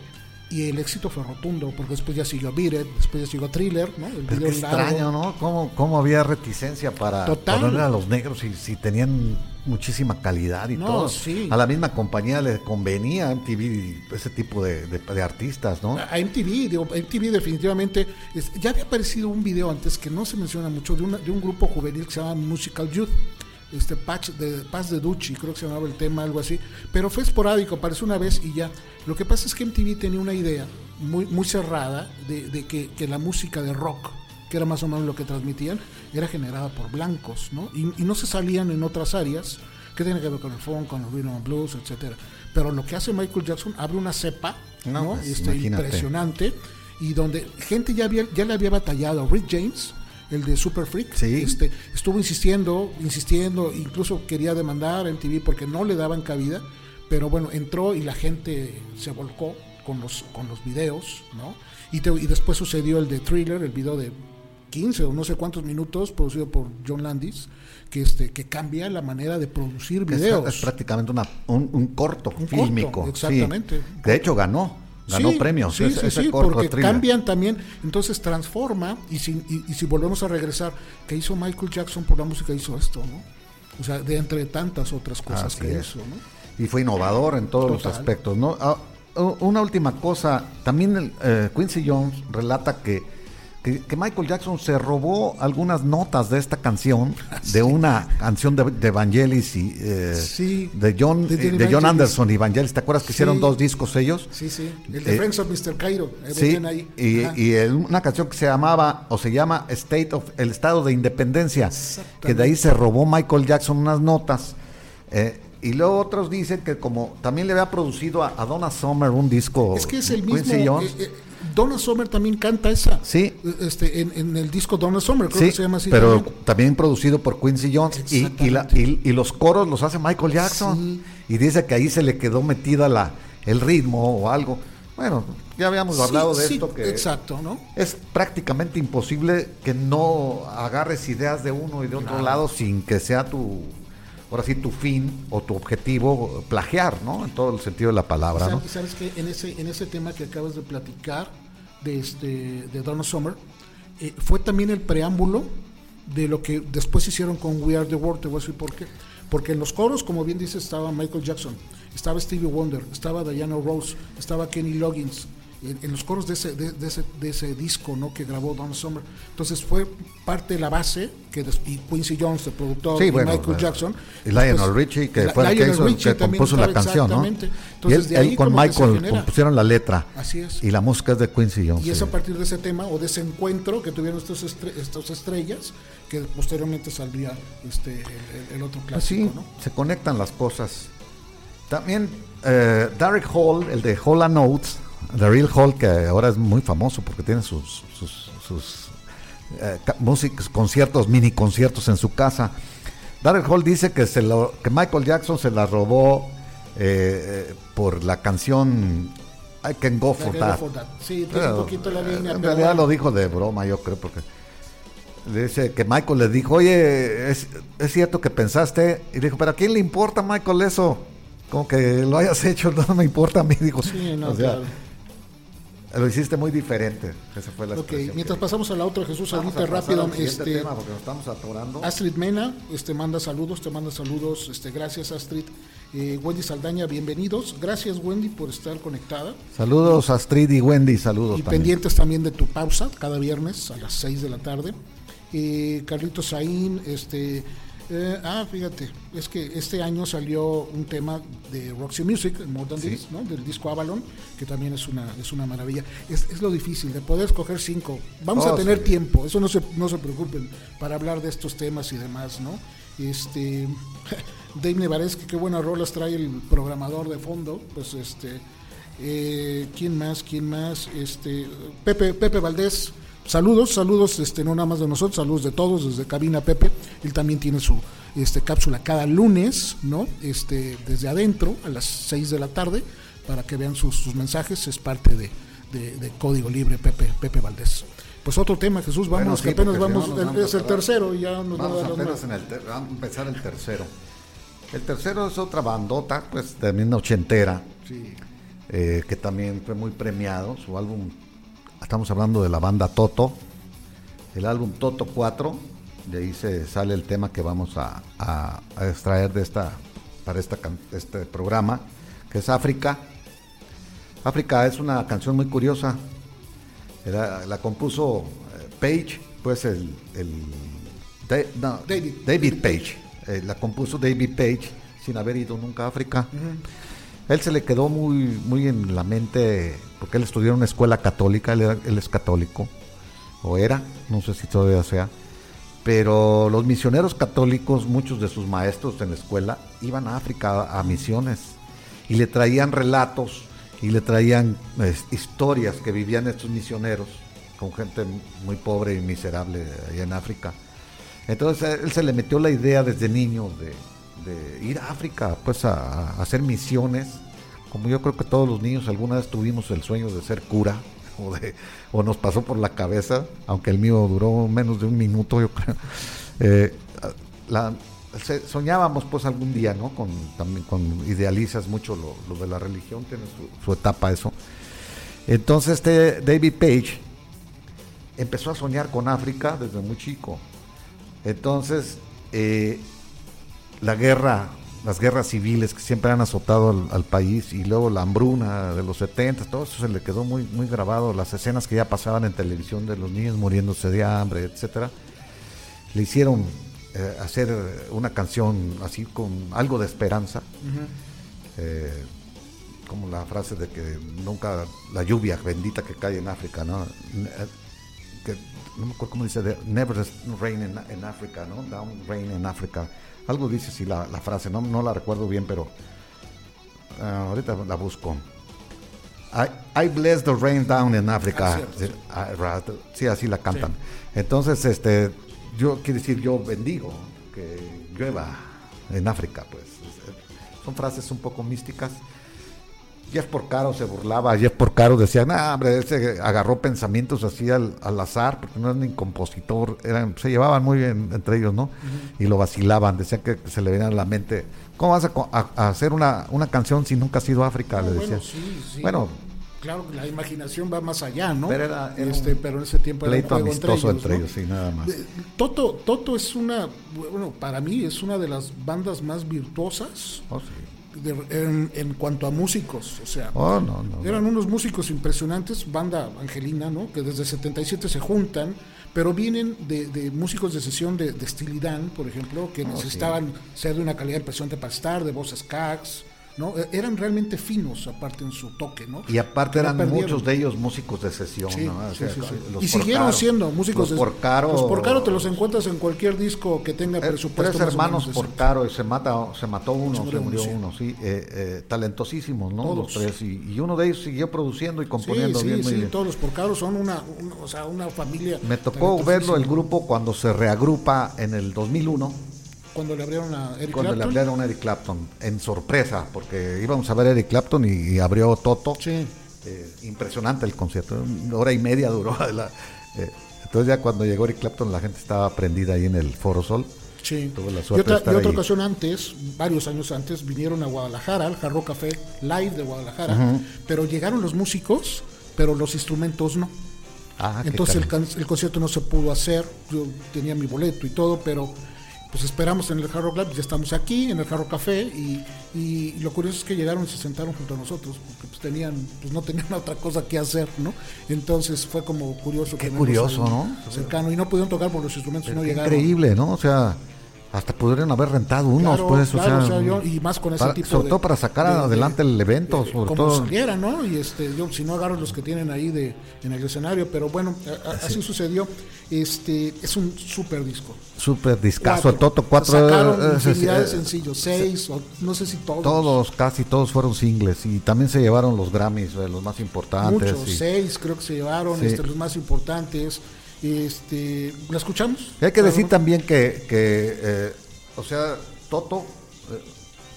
Y el éxito fue rotundo, porque después ya siguió Beat It, después ya siguió Thriller, ¿no? El Pero video qué largo. extraño, ¿no? ¿Cómo, cómo había reticencia para Total. ponerle a los negros si, si tenían muchísima calidad y No, todo? sí. A la misma compañía le convenía MTV ese tipo de, de- de artistas, ¿no? a MTV, digo, MTV definitivamente, es- ya había aparecido un video antes que no se menciona mucho de, una- de un grupo juvenil que se llama Musical Youth, este Patch de Paz de Ducci, creo que se llamaba el tema, algo así, pero fue esporádico, apareció una vez y ya. Lo que pasa es que MTV tenía una idea muy, muy cerrada de, de que, que la música de rock, que era más o menos lo que transmitían, era generada por blancos, ¿no? Y, y no se salían en otras áreas que tienen que ver con el funk, con el rhythm and blues, etcétera. Pero lo que hace Michael Jackson abre una cepa, No, ¿no? pues, Este, impresionante y donde gente ya había ya le había batallado Rick James el de Super Freak Sí. este estuvo insistiendo insistiendo incluso quería demandar en TV porque no le daban cabida pero bueno entró y la gente se volcó con los con los videos no y, te- y después sucedió el de Thriller el video de 15 o no sé cuántos minutos producido por John Landis que este que cambia la manera de producir es- videos Es, prácticamente una, un, un corto Un fílmico. corto, sí. exactamente. De hecho, ganó. Ganó Sí, premios. Sí, ese, sí, sí, corto porque thriller. cambian también, entonces transforma, y si, y, y si volvemos a regresar, que hizo Michael Jackson por la música, hizo esto, ¿no? O sea, de entre tantas otras cosas Así que es. hizo, ¿no? Y fue innovador en todos los aspectos, ¿no? Ah, una última cosa, también el, eh, Quincy Jones relata que, que, que Michael Jackson se robó algunas notas de esta canción, de una canción de, de Vangelis y eh, Sí, de John, de eh, de John. Anderson y Vangelis. ¿Te acuerdas que hicieron dos discos ellos? Sí, sí, el de Eh, Friends of Mr. Cairo, eh, Sí, ahí. y, y una canción que se llamaba, o se llama State of, el Estado de Independencia, que de ahí se robó Michael Jackson unas notas. eh, y luego otros dicen que como también le había producido a, a Donna Summer un disco. es que es el mismo. Quincy Jones. eh, eh, Donna Summer también canta esa. Sí. Este, en, en el disco Donna Summer, creo Sí, que se llama así. pero también. también producido por Quincy Jones y, y, la- y- y los coros los hace Michael Jackson Sí. y dice que ahí se le quedó metida la, el ritmo o algo. Bueno, ya habíamos hablado Sí, de esto que Exacto, ¿no? es prácticamente imposible que no agarres ideas de uno y de otro lado sin que sea tu, ahora sí, tu fin o tu objetivo plagiar, ¿no? En todo el sentido de la palabra, ¿no? ¿Sabes, sabes que en ese, en ese tema que acabas de platicar de, este, de Donna Summer, eh, fue también el preámbulo de lo que después hicieron con We Are the World, te voy a decir por. Porque en los coros, como bien dices, estaba Michael Jackson, estaba Stevie Wonder, estaba Diana Rose, estaba Kenny Loggins, en, en los coros de ese, de, de ese, de ese disco ¿no? que grabó Don Summer. Entonces fue parte de la base que des- y Quincy Jones, el productor, Sí, y bueno, Michael eh, Jackson. y Lionel después- Richie, que fue el que, hizo- Richie que también compuso la canción, ¿no? exactamente. Y Entonces, él, de ahí él con Michael compusieron la letra. Así es. Y la música es de Quincy Jones. Y es sí. a partir de ese tema o de ese encuentro que tuvieron estos, estre- estos estrellas que posteriormente saldría este, el, otro Pues clásico, ¿no? se conectan las cosas. También eh, Derek Hall, el de Hall and Oates, Daryl Hall, que ahora es muy famoso porque tiene sus, sus, sus, eh, músicos, conciertos, mini conciertos en su casa. Daryl Hall dice que, se lo, que Michael Jackson se la robó eh, eh, por la canción I Can Go For That. era for that. Sí, Pero, un poquito la eh, línea. En realidad bueno. lo dijo de broma, yo creo, porque le dice que Michael le dijo, oye, es, es cierto que pensaste, y dijo, pero ¿a quién le importa, Michael, eso? Como que lo hayas hecho, no me importa a mí, dijo. Sí, no, O sea, claro. Lo hiciste muy diferente. Esa fue la Ok, mientras que- pasamos a la otra, Jesús, Vamos ahorita rápido. Este, tema porque nos estamos atorando. Astrid Mena este, manda saludos, te manda saludos. Este, gracias, Astrid. Eh, Wendy Saldaña, bienvenidos. Gracias, Wendy, por estar conectada. Saludos Astrid y Wendy, saludos Y también. pendientes también de tu pausa, cada viernes a las 6 de la tarde. Eh, Carlitos Saín, este. Eh, ah, fíjate, es que este año salió un tema de Roxy Music, More Than Sí. This, ¿no? del disco Avalon, que también es una, es una maravilla. Es, es lo difícil, de poder escoger cinco. Vamos Oh, a tener sí. tiempo, eso no se, no se preocupen, para hablar de estos temas y demás, ¿no? Este, Dave Nevares, que qué buenas rolas trae el programador de fondo, pues este, eh, ¿quién más? ¿Quién más? Este, Pepe, Pepe Valdés, saludos, saludos, este, no nada más de nosotros, saludos de todos, desde Cabina Pepe, él también tiene su este, cápsula cada lunes, ¿no? Este, desde adentro, a las 6 de la tarde, para que vean sus, sus mensajes, es parte de, de- de Código Libre, Pepe, Pepe Valdés. Pues otro tema, Jesús, Bueno, vamos, sí, que apenas si vamos, no el- es el tercero y ya nos Vamos apenas en el ter- vamos a empezar el tercero. El tercero es otra bandota, pues también ochentera, Sí. eh, que también fue muy premiado. Su álbum, estamos hablando de la banda Toto, el álbum Toto 4, de ahí se sale el tema que vamos a, a- a extraer de esta, para esta, este programa, que es África. África es una canción muy curiosa. Era- la compuso eh, Page, pues el, el Da- no, David. David Page. Eh, la compuso David Page sin haber ido nunca a África. Él se le quedó muy, muy en la mente, porque él estudió en una escuela católica, él, era- él es católico, o era, no sé si todavía sea, pero los misioneros católicos, muchos de sus maestros en la escuela, iban a África a, misiones y le traían relatos y le traían historias que vivían estos misioneros con gente muy pobre y miserable allá en África. Entonces él se le metió la idea desde niño de, ir a África, pues a, hacer misiones, como yo creo que todos los niños alguna vez tuvimos el sueño de ser cura, o, de, o nos pasó por la cabeza, aunque el mío duró menos de un minuto, yo creo. Eh, la- soñábamos pues algún día, ¿no? Con, también con idealizas mucho lo, de la religión, tiene su, su etapa eso. Entonces este David Page empezó a soñar con África desde muy chico. Entonces, eh, la guerra, las guerras civiles que siempre han azotado al, al país y luego la hambruna de los 70, todo eso se le quedó muy, muy grabado. Las escenas que ya pasaban en televisión de los niños muriéndose de hambre, etcétera, le hicieron eh, hacer una canción así con algo de esperanza. Eh, como la frase de que nunca la lluvia bendita que cae en África, ¿no? Eh, que, no me acuerdo cómo dice, never rain in, in Africa, ¿no? Down rain in Africa. Algo dice así la, la frase, no, no la recuerdo bien, pero ah, ahorita la busco. I, I bless the rain down in Africa. Ah, sí, ah, sí, así la cantan. Entonces, este, yo quiero decir, yo bendigo que llueva en África, pues. Son frases un poco místicas. Jeff Porcaro se burlaba, Jeff Porcaro decía, nah, hombre, ese agarró pensamientos así al, al azar, porque no era ni compositor, eran, se llevaban muy bien entre ellos, ¿no? Y lo vacilaban, decían que se le venía a la mente, ¿cómo vas a, co- a- a hacer una, una canción si nunca has ido a África? No, le bueno, decían. sí, sí. Bueno, Claro, la imaginación va más allá, ¿no? Pero era- era este, un pero en ese tiempo era un pleito juego amistoso entre ellos, sí, nada más. Toto, Toto es una, bueno, para mí es una de las bandas más virtuosas Oh, sí. De- en, en cuanto a músicos, o sea, Oh, no, no. eran unos músicos impresionantes, banda Angelina, ¿no? Que desde 77 se juntan, pero vienen de, de músicos de sesión de, de por ejemplo, que necesitaban ser de una calidad impresionante para estar, de voces cags, ¿no? E- Eran realmente finos, aparte en su toque, ¿no? Y aparte eran perdieron. muchos de ellos músicos de sesión, Sí, ¿no? O sí, sea, sí, sí. los Y siguieron siendo músicos los de Porcaro, Los Porcaro te los encuentras en cualquier disco que tenga Eh, presupuesto. Tres hermanos por caro y se mata, se mató uno, Se se murió uno, sí. eh, eh, talentosísimos, ¿no? Todos. Los tres y, y uno de ellos siguió produciendo y componiendo Sí, bien, sí, bien. todos los Porcaros son una, un- o sea, una familia. Me tocó verlo el grupo cuando se reagrupa en el 2001, Cuando le abrieron a Eric cuando le Clapton. hablaron a Eric Clapton, en sorpresa, porque íbamos a ver a Eric Clapton y, y abrió Toto. Sí. Eh, impresionante el concierto, una hora y media duró. la- eh, entonces ya cuando llegó Eric Clapton la gente estaba prendida ahí en el Foro Sol. Sí. Tuve la y suerte otra, de estar y otra ahí. ocasión antes, varios años antes, vinieron a Guadalajara, al Jarro Café Live de Guadalajara, pero llegaron los músicos, pero los instrumentos no. Ah, Entonces el, el concierto no se pudo hacer, yo tenía mi boleto y todo, pero pues esperamos en el Jarro Club, ya estamos aquí en el Jarro Café y, y lo curioso es que llegaron y se sentaron junto a nosotros, porque pues tenían, pues no tenían otra cosa que hacer, ¿no? Entonces fue como curioso. Qué curioso, ahí ¿no? Cercano y no pudieron tocar por los instrumentos, no Qué llegaron. increíble, ¿no? O sea, hasta pudieron haber rentado unos, Claro, pues, claro, o o sea, sea, yo- y más con ese para- tipo sobre de- todo para sacar de- de- adelante el evento, sobre como todo. saliera, ¿no? Y este, yo si no agarro los que tienen ahí de en el escenario, pero bueno, a- a- así sucedió. Este, es un super disco. Súper discazo, Cuatro. el Toto 4. Sacaron eh, eh, sencillos, seis, o no sé si todos. Todos, casi todos fueron singles y también se llevaron los Grammys, eh, los más importantes. Muchos, y- seis creo que se llevaron, Sí. este, los más importantes. Este, ¿La escuchamos? Hay que decir también que, que, eh, o sea, Toto eh,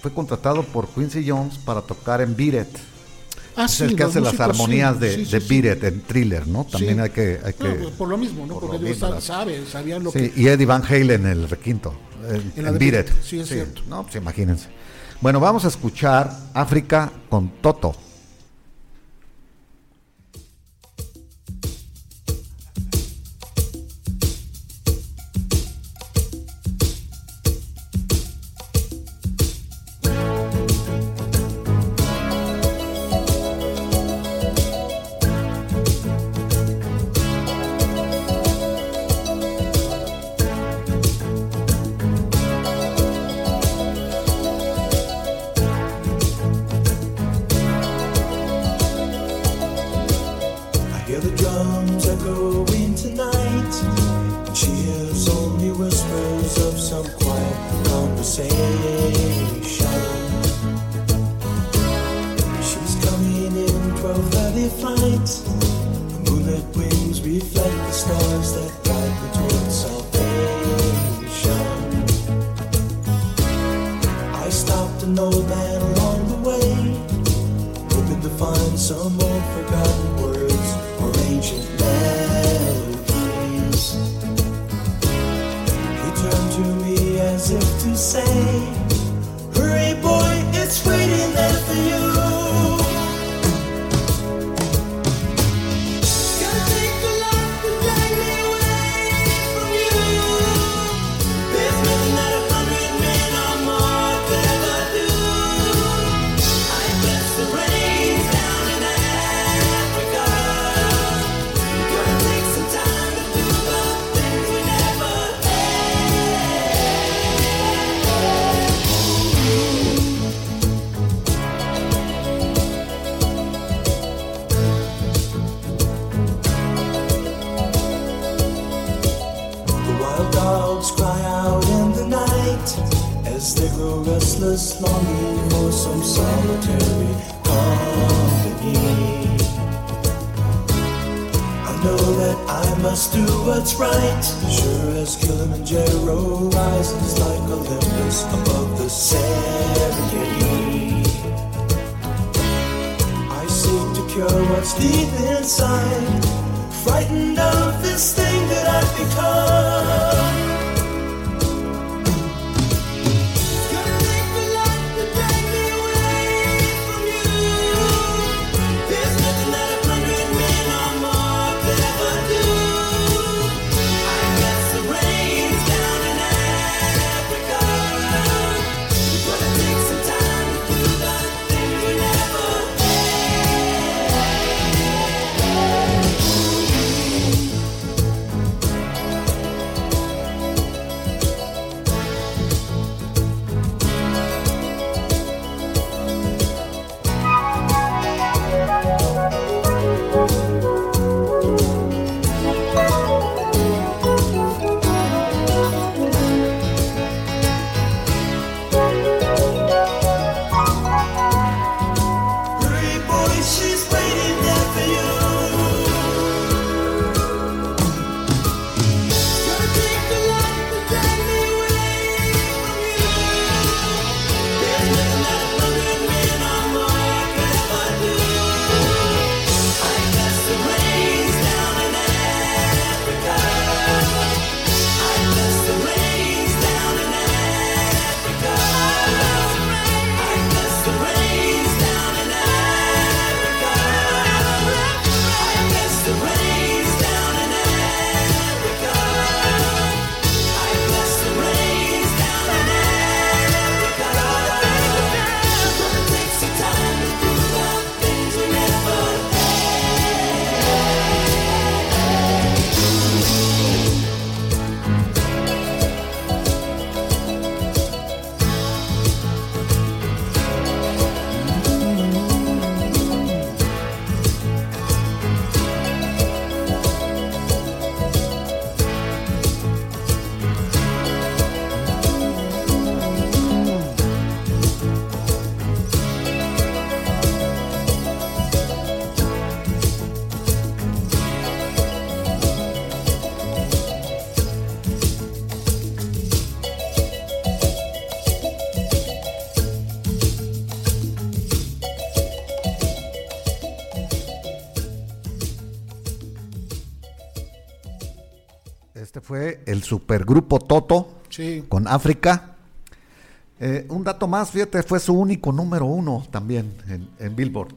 fue contratado por Quincy Jones para tocar en Beat It. Ah, es sí, el que hace las armonías sí, de, sí, de. Beat It en Thriller, ¿no? También hay que... Hay que No, por lo mismo, ¿no? por Porque lo Dios mismo, sabe, la- sabe, sabían lo Sí, que y Eddie Van Halen el requinto, en, En en Beat It. It, sí, es cierto. No, pues imagínense. Bueno, vamos a escuchar África con Toto. Kilimanjaro rises like Olympus above the Serengeti. I seek to cure what's deep inside, frightened of this thing that I've become. Fue el supergrupo Toto Sí. con África. Eh, un dato más, fíjate, fue su único número uno también en, en Billboard.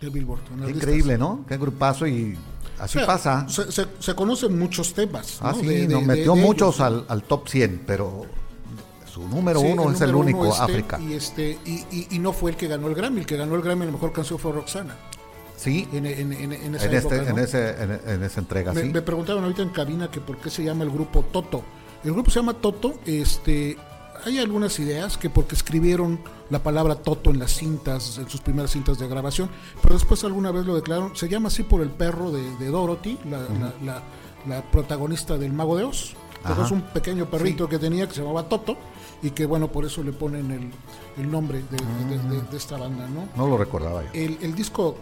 de Billboard. en listas. increíble, ¿no? Qué grupazo y así O sea, pasa. Se, se- se conocen muchos temas. ¿no? Ah, sí, De- nos de- metió de muchos al, al top 100, pero su número Sí, uno es el único, este, África. Y, este, y, y- y no fue el que ganó el Grammy. El que ganó el Grammy, la mejor canción fue Roxana. Sí, En, en- en- en esa en, este, época, ¿no? en, ese, en, en esa entrega, Me, sí. me preguntaban ahorita en cabina que por qué se llama el grupo Toto. El grupo se llama Toto, este, hay algunas ideas que porque escribieron la palabra Toto en las cintas, en sus primeras cintas de grabación, pero después alguna vez lo declararon, se llama así por el perro de, de Dorothy, la, la- la- la protagonista del Mago de Oz. Es un pequeño perrito que tenía que se llamaba Toto y que bueno, por eso le ponen el, el nombre de, de- de- de- de esta banda, ¿no? No lo recordaba yo. El, el disco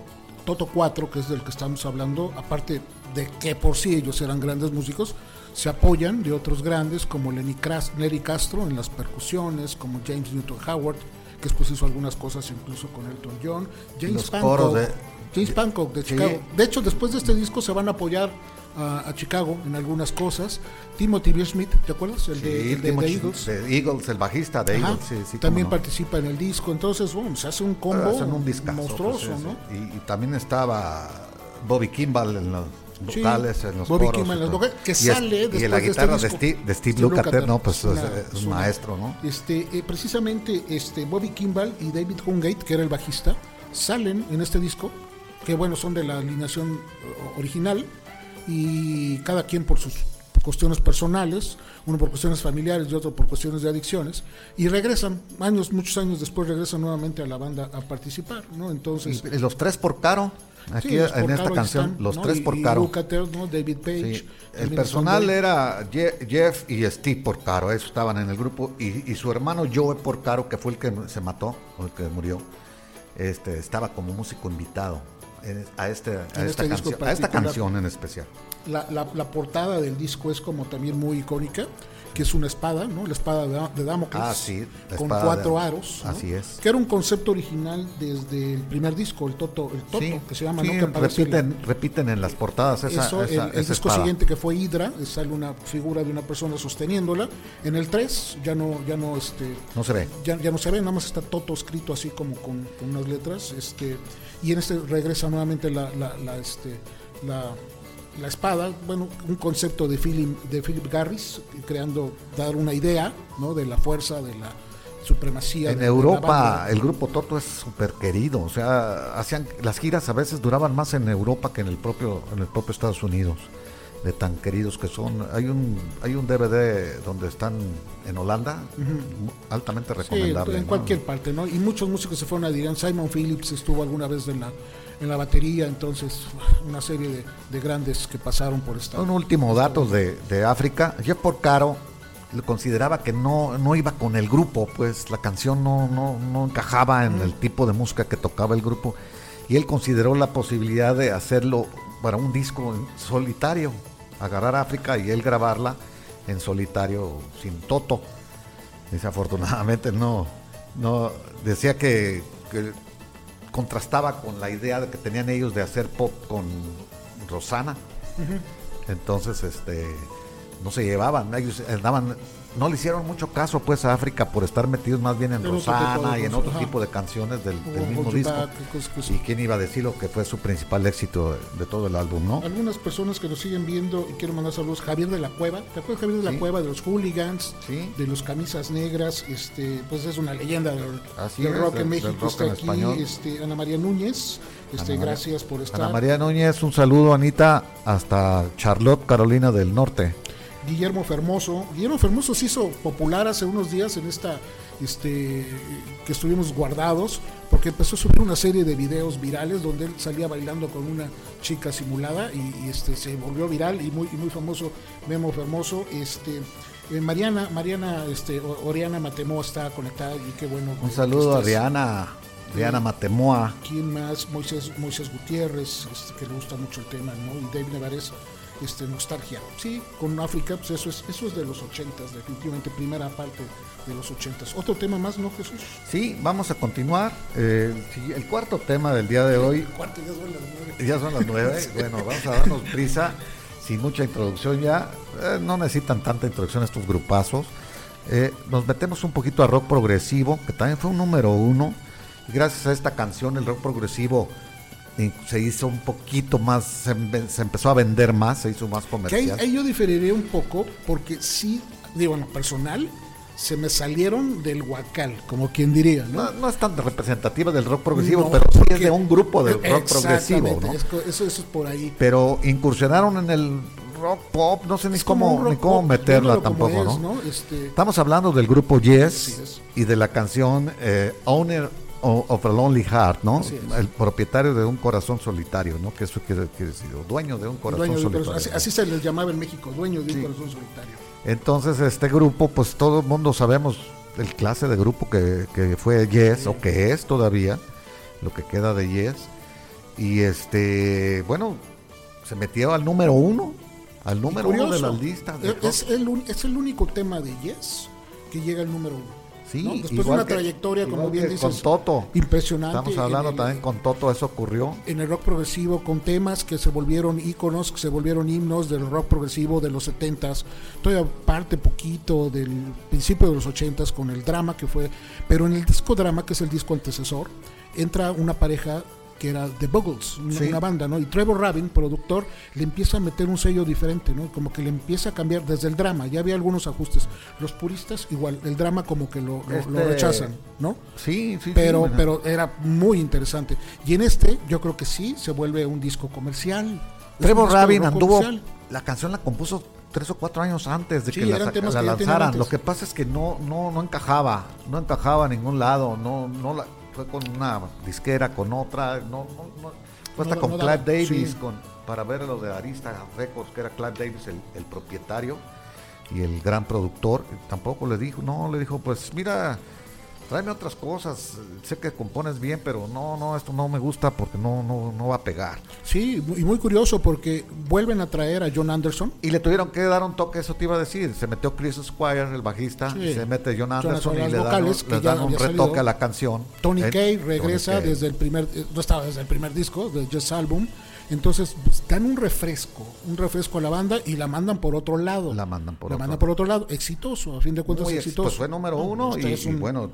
Toto 4, que es del que estamos hablando, aparte de que por sí ellos eran grandes músicos, se apoyan de otros grandes como Lenny, Cras- Lenny Castro en las percusiones, como James Newton Howard, que después hizo algunas cosas incluso con Elton John, James Los Pankow, de- James Pankow de Sí. Chicago. De hecho, después de este disco se van a apoyar a, a Chicago en algunas cosas. Timothy B. Smith, ¿te acuerdas? El de, Sí, el de- Timo de Ch- Eagles. de Eagles, el bajista de Ajá, Eagles, sí, sí, también no. participa en el disco, entonces bueno, se hace un combo Hacen un discazo, monstruoso, pues, ¿no? Y, y también estaba Bobby Kimball en los vocales, en los Bobby coros. Kimball en y los que Y es- sale Y después en la de este guitarra de, disco. Steve, de Steve Steve Lukather, Lukather, no, pues es una- es, es es un maestro, ¿no? Este, eh, precisamente este Bobby Kimball y David Hungate, que era el bajista, salen en este disco, que bueno, son de la alineación original, y cada quien por sus cuestiones personales, uno por cuestiones familiares y otro por cuestiones de adicciones, y regresan, años, muchos años después regresan nuevamente a la banda a participar, ¿no? Entonces, Y, los tres por caro, aquí sí, en por esta Caro canción, están, los ¿no? tres por y caro. David Page. Sí, El personal era Je- Jeff y Steve Porcaro, esos estaban en el grupo, y, y su hermano Joe Porcaro, que fue el que se mató, o el que murió, este, estaba como músico invitado a, este, a, esta este canción, a esta canción en especial. La, la- la portada del disco es como también muy icónica, que es una espada, ¿no? La espada de, de Damocles. Ah, sí, la Con cuatro de- aros. ¿no? así es. Que era un concepto original desde el primer disco, el Toto, el Toto Sí, que se llama, sí, ¿no? Que repiten, repiten en las portadas esa, eso, esa- el, el esa disco espada. siguiente que fue Hydra, sale una figura de una persona sosteniéndola. En el 3 ya no, ya no, este, No se ve. ya, ya no se ve, nada más está Toto escrito así como con, con unas letras. Este, y en este regresa nuevamente la, la, la, este, la, la espada, bueno, un concepto de Philip, de Philip Garris, creando, dar una idea ¿no? de la fuerza, de la supremacía. En de- Europa el grupo Toto es súper querido, o sea, hacían las giras a veces duraban más en Europa que en el propio en el propio Estados Unidos, de tan queridos que son. Hay un hay un DVD donde están en Holanda, altamente Sí, recomendable. en ¿no? cualquier parte, ¿no? Y muchos músicos se fueron a dirán, Simon Phillips estuvo alguna vez en la, en la batería, entonces una serie de, de grandes que pasaron por esta. Un último dato de, de África, Jeff Porcaro le consideraba que no, no iba con el grupo, pues la canción no, no, no encajaba en el tipo de música que tocaba el grupo y él consideró la posibilidad de hacerlo para un disco en solitario, agarrar África y él grabarla en solitario sin Toto. Desafortunadamente no, no decía que, que contrastaba con la idea de que tenían ellos de hacer pop con Rosana. Entonces, este, no se llevaban, ellos andaban, no le hicieron mucho caso pues a África por estar metidos más bien en tipo Rosana y en otro ajá. tipo de canciones del, mismo disco. Y quién iba a decirlo que fue su principal éxito de, todo el álbum, ¿no? Algunas personas que nos siguen viendo y quiero mandar saludos, Javier de la Cueva, ¿te acuerdas Javier de la Sí. Cueva de los hooligans, Sí. de los camisas negras, este, pues es una leyenda del, Así del rock en del México, rock está en aquí, español. este, Ana María Núñez, este, Ana gracias por estar. Ana María Núñez, un saludo Anita hasta Charlotte, Carolina del Norte. Guillermo Fermoso. Guillermo Fermoso se hizo popular hace unos días en esta, este, que estuvimos guardados, porque empezó a subir una serie de videos virales donde él salía bailando con una chica simulada y, y, este, se volvió viral y muy, y muy famoso Memo Fermoso. Este, eh, Mariana, Mariana, este, Oriana Matemo está conectada y qué bueno. Un saludo a estés. Diana, Matemoa. ¿Quién más? Moisés, Moisés Gutiérrez, este, que le gusta mucho el tema, ¿no? Y David Nevares, este, Nostalgia. Sí, con África, pues eso es, eso es de los ochentas, definitivamente, primera parte de los ochentas. Otro tema más, ¿no, Jesús? Sí, vamos a continuar. Eh, el el cuarto tema del día de hoy Cuarto, ya son las nueve. Ya son las nueve. Bueno, vamos a darnos prisa. sin mucha introducción ya, eh, no necesitan tanta introducción estos grupazos. Eh, nos metemos un poquito a rock progresivo, que también fue un número uno. Y gracias a esta canción, el rock progresivo se hizo un poquito más, se, empe- se empezó a vender más, se hizo más Que ahí, comercial. ahí yo diferiré un poco porque sí, digo, en lo personal, se me salieron del huacal, como quien diría, ¿no? No, no es tan representativa del rock progresivo, No, pero sí es de un grupo del rock progresivo, ¿no? eso, eso es por ahí. Pero incursionaron en el rock pop, no sé ni Es cómo, ni cómo pop, meterla tampoco, es, ¿no? Este, Estamos hablando del grupo Yes es. y de la canción eh, Owner of a Lonely Heart, ¿no? El propietario de un corazón solitario, ¿no? Que eso quiere, quiere decir, dueño de un corazón dueño solitario. corazón, así, así se les llamaba en México, dueño de Sí. un corazón solitario. Entonces este grupo, pues todo el mundo sabemos el clase de grupo que, que fue Yes o que es todavía, lo que queda de Yes. Y este, bueno, se metió al número uno, al número uno de las listas. de es, el, es el único tema de Yes que llega al número uno. Sí, ¿no? Después de una que- trayectoria, como bien dices, con Toto. impresionante. Estamos hablando el- también con Toto, eso ocurrió. en el rock progresivo con temas que se volvieron íconos, que se volvieron himnos del rock progresivo de los 70s, todavía parte poquito del principio de los 80s con el drama que fue, pero en el disco drama, que es el disco antecesor, entra una pareja que era The Buggles, una, Sí. una banda, ¿no? Y Trevor Rabin, productor, le empieza a meter un sello diferente, ¿no? Como que le empieza a cambiar desde el drama, ya había algunos ajustes. Los puristas, igual, el drama como que lo, lo- lo Este- rechazan, ¿no? Sí, sí. pero, sí, pero era muy interesante. Y en este, yo creo que sí, se vuelve un disco comercial. Trevor Rabin anduvo, comercial. la canción la compuso tres o cuatro años antes de Sí, que la, la que lanzaran. Lo que pasa es que no, no, no encajaba, no encajaba a ningún lado, no, no la, fue con una disquera, con otra, no, no, no- fue hasta No- con Clive Davis, sí. con, para ver lo de Arista Records, que era Clive Davis el, el propietario y el gran productor, tampoco le dijo, no, le dijo, pues mira, tráeme otras cosas, sé que compones bien, pero no, no, esto no me gusta porque no, no, no va a pegar. Sí, y muy curioso porque vuelven a traer a John Anderson. Y le tuvieron que dar un toque, eso te iba a decir. Se metió Chris Squire, el bajista, Sí. se mete John Anderson Jonathan, y le dan, un- ya retoque salido. a la canción. Tony Eh, Kay regresa Tony desde el primer, eh, no estaba desde el primer disco, de Just Album. Entonces pues, dan un refresco, un refresco a la banda y la mandan por otro lado. La mandan por La otro mandan lado. por otro lado. Exitoso, a fin de cuentas Muy ex- exitoso. pues fue número No, uno y, y un- bueno,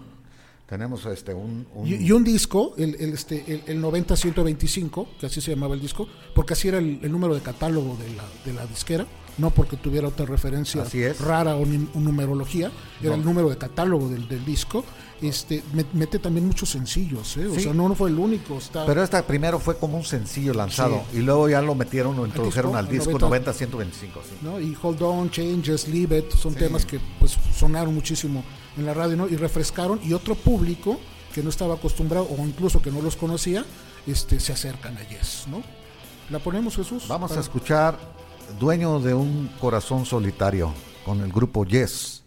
tenemos este un... un- Y, y un disco, el, el, este, el, el 90-125, que así se llamaba el disco, porque así era el, el número de catálogo de la, de la disquera, no porque tuviera otra referencia Así es. rara o, ni- numerología, era No. el número de catálogo del, del disco. Este, me- mete también muchos sencillos, ¿eh? o Sí. sea, no, no fue el único. Está, pero esta primero fue como un sencillo lanzado Sí. y luego ya lo metieron, lo introdujeron al disco 90. 90-125. sí. ¿no? Y Hold On, Changes, Leave It, son temas que pues sonaron muchísimo en la radio, ¿no? Y refrescaron, y otro público que no estaba acostumbrado, o incluso que no los conocía, este, se acercan a Yes, ¿no? ¿La ponemos, Jesús? Vamos a escuchar Dueño de un corazón solitario con el grupo Yes.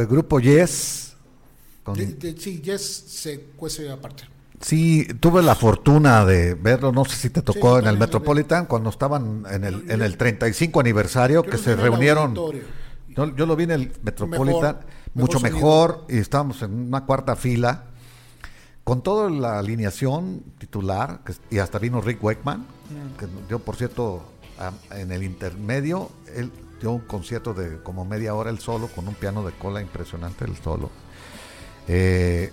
Supergrupo Yes. con- De- de- sí, Yes se cuece aparte. Sí, tuve la fortuna de verlo, no sé si te tocó yo en el Metropolitan, cuando estaban en el, en el 35 aniversario, Yo que se reunieron. Yo, yo lo vi en el Metropolitan, Mejor, mucho mejor mejor, y estábamos en una cuarta fila, con toda la alineación titular, que- y hasta vino Rick Wakeman, Mm. que dio, por cierto, en el intermedio, él dio un concierto de como media hora el solo, con un piano de cola impresionante el solo. Eh,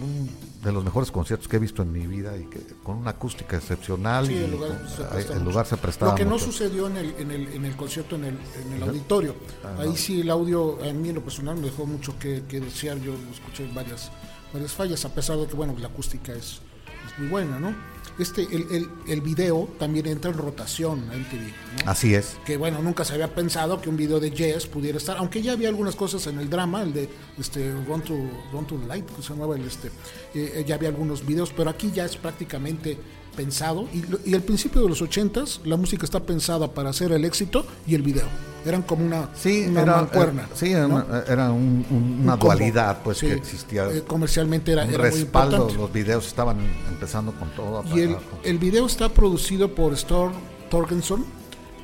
un de los mejores conciertos que he visto en mi vida y que con una acústica excepcional Sí, y el lugar con- se ahí- presta el mucho. lugar se prestaba Lo que no sucedió en el, en el, en el concierto, en el, en el auditorio. Ah, Ahí sí el audio, a mí en lo personal, me dejó mucho que, que desear. Yo escuché varias, varias fallas, a pesar de que, bueno, la acústica es, es muy buena, ¿no? Este, el, el, el video también entra en rotación a MTV, ¿no? Así es. que bueno, nunca se había pensado que un video de Jazz pudiera estar, aunque ya había algunas cosas en el drama, el de este Run to, Run to the Light, que se llamaba el este, eh, ya había algunos videos, pero aquí ya es prácticamente pensado y, y al principio de los ochentas la música está pensada para hacer el éxito y el video, eran como una, Sí, una era, mancuerna, eh, sí, era, ¿no? una- era un- un- Un una dualidad pues Sí, que existía. eh, comercialmente era, un era muy respaldo, importante. los videos estaban empezando con todo. Y el, el video está producido por Stor Torgenson,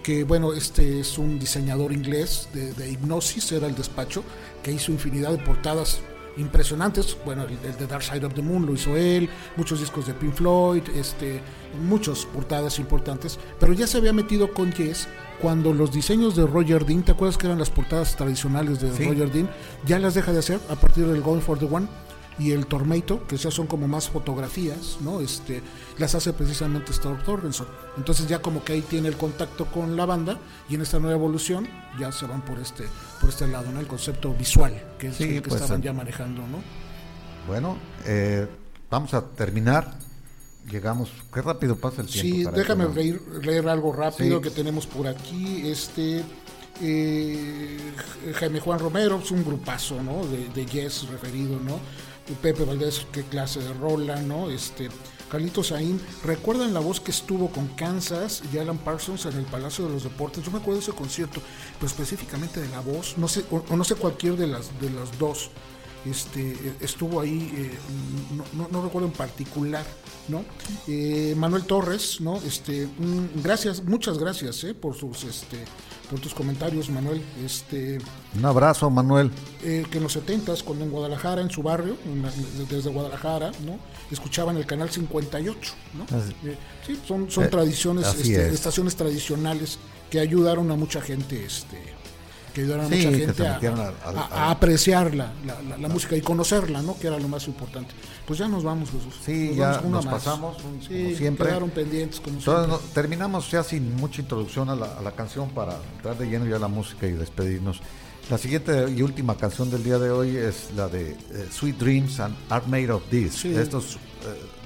que bueno, este es un diseñador inglés de, de Hipnosis, era el despacho, que hizo infinidad de portadas impresionantes. Bueno, el, el de Dark Side of the Moon lo hizo él, muchos discos de Pink Floyd, este, muchas portadas importantes, pero ya se había metido con Yes cuando los diseños de Roger Dean, ¿te acuerdas que eran las portadas tradicionales de Sí. Roger Dean? Ya las deja de hacer a partir del Going for the One y el Tormato, que ya son como más fotografías, ¿no? Este, las hace precisamente Storm Torgenson. Entonces ya como que ahí tiene el contacto con la banda y en esta nueva evolución ya se van por este por este lado, ¿no? El concepto visual, que es Sí, el que pues, estaban eh, ya manejando, ¿no? Bueno, eh, vamos a terminar. Llegamos, qué rápido pasa el tiempo. Sí, déjame pero- leer, leer algo rápido Sí. que tenemos por aquí. Este eh, Jaime Juan Romero, es un grupazo, ¿no? De, de Yes referido, ¿no? Pepe Valdés, qué clase de rola, ¿no? Este Carlitos Saín, ¿recuerdan la voz que estuvo con Kansas y Alan Parsons en el Palacio de los Deportes? Yo me acuerdo de ese concierto, pero específicamente de la voz, no sé, o, no sé cualquier de las de las dos. Este, eh, estuvo ahí, eh, no, no- no recuerdo en particular, ¿no? Eh, Manuel Torres, ¿no? Este, mm, gracias, muchas gracias, ¿eh? Por sus, este, por tus comentarios, Manuel. Este, Un abrazo, Manuel. eh, que en los 70s, cuando en Guadalajara, en su barrio, en la- desde Guadalajara, ¿no? Escuchaban el canal 58, ¿no? Así- Eh, sí, son, son Eh, tradiciones, este, es. estaciones tradicionales que ayudaron a mucha gente, este, que ayudaron a Sí, mucha gente a, a- al- a apreciar la, la- la- la música y conocerla, ¿no? Que era lo más importante. Pues ya nos vamos, Jesús. Sí, Nos ya vamos nos más. pasamos, un- Sí, como siempre. quedaron pendientes como Entonces, siempre. no- terminamos ya sin mucha introducción a la, a la canción para entrar de lleno ya a la música y despedirnos. La siguiente y última canción del día de hoy es la de eh, Sweet Dreams and Are Made of This. Sí. Estos eh,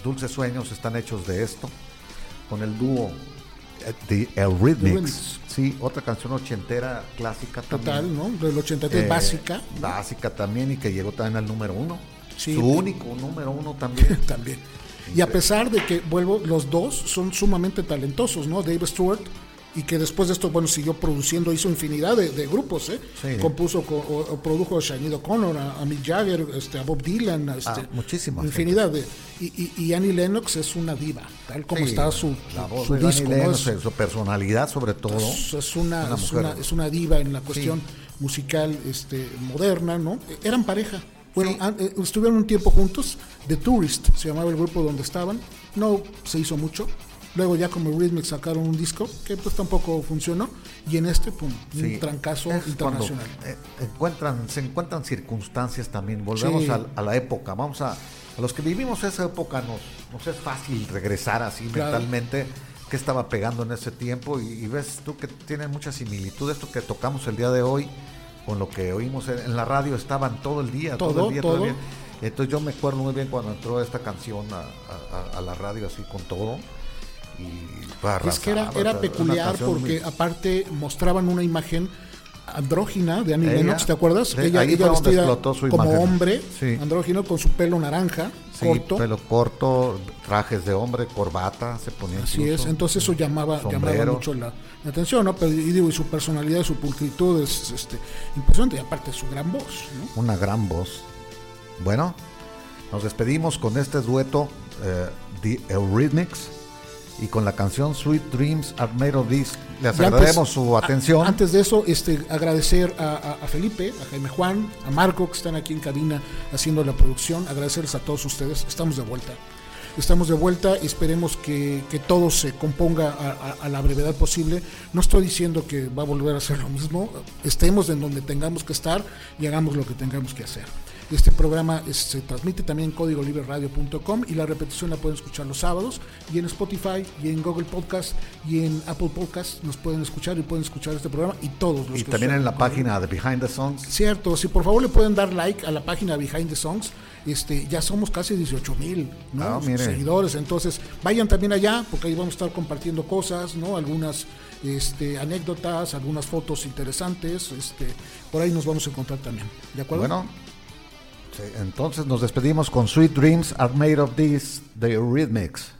dulces sueños están hechos de esto, con el dúo eh, The Eurythmics. Sí, otra canción ochentera clásica Total, también. ¿no? Del 83, Eh, básica. Básica también y que llegó también al número uno. Sí. Su único número uno también. también. Y a pesar de que, vuelvo, los dos son sumamente talentosos, ¿no? Dave Stewart, y que después de esto, bueno, siguió produciendo, hizo infinidad de, de grupos, ¿eh? Sí. Compuso co- o, o produjo a Sinead O'Connor, a, a Mick Jagger, este, a Bob Dylan, a este, Ah, muchísima Infinidad de. Y, y, y Annie Lennox es una diva, tal como Sí, está su, la voz su de Annie disco, Es- su personalidad sobre todo. es, es una, Una es, una, es una diva en la cuestión musical este, moderna, ¿no? Eh, Eran pareja. Bueno, Sí. an- eh, estuvieron un tiempo juntos. The Tourist se llamaba el grupo donde estaban. No se hizo mucho. Luego ya como Rhythmics sacaron un disco que pues tampoco funcionó. Y en este, pum, Sí, un trancazo internacional. eh, encuentran, se encuentran circunstancias también. Volvemos Sí. a, la época. Vamos a, a los que vivimos esa época nos, nos es fácil regresar así Claro. mentalmente qué estaba pegando en ese tiempo y, y ves tú que tiene mucha similitud esto que tocamos el día de hoy con lo que oímos en, en la radio estaban todo el día, todo, Todo, el día, todo. el día. Entonces yo me acuerdo muy bien cuando entró esta canción a, a- a la radio así con todo y Es que era, era peculiar muy- porque aparte mostraban una imagen andrógina de Annie Ella- Lennox, ¿te acuerdas? de- ella ella vestida como imagen. hombre, Sí. andrógino, con su pelo naranja, Sí, corto. pelo corto, trajes de hombre, corbata, se ponía Así incluso. es, entonces eso llamaba, llamaba mucho la, la atención, ¿no? Pero, y digo, y su personalidad, su pulcritud es este, impresionante, y aparte su gran voz, ¿no? Una gran voz. Bueno, nos despedimos con este dueto, eh, The Eurythmics, y con la canción Sweet Dreams Are Made of This. Les antes- agradecemos su a- atención. antes de eso, este, agradecer a, a- a Felipe, a Jaime Juan, a Marco, que están aquí en cabina haciendo la producción. Agradecerles a todos ustedes. Estamos de vuelta. Estamos de vuelta. Esperemos que, que todo se componga a, a- a la brevedad posible. No estoy diciendo que va a volver a ser lo mismo. Estemos en donde tengamos que estar y hagamos lo que tengamos que hacer. Este programa es- se transmite también en códigolibreradio.com y la repetición la pueden escuchar los sábados y en Spotify y en Google Podcast y en Apple Podcast nos pueden escuchar y pueden escuchar este programa y todos los y que también en la página de Behind the Songs. Cierto, si por favor le pueden dar like a la página Behind the Songs, este, ya somos casi 18 mil ¿no? Ah, seguidores, entonces vayan también allá porque ahí vamos a estar compartiendo cosas, ¿no? algunas este, anécdotas, algunas fotos interesantes, este, por ahí nos vamos a encontrar también, ¿de acuerdo? Bueno, entonces nos despedimos con Sweet Dreams Are Made of This, The Eurythmics.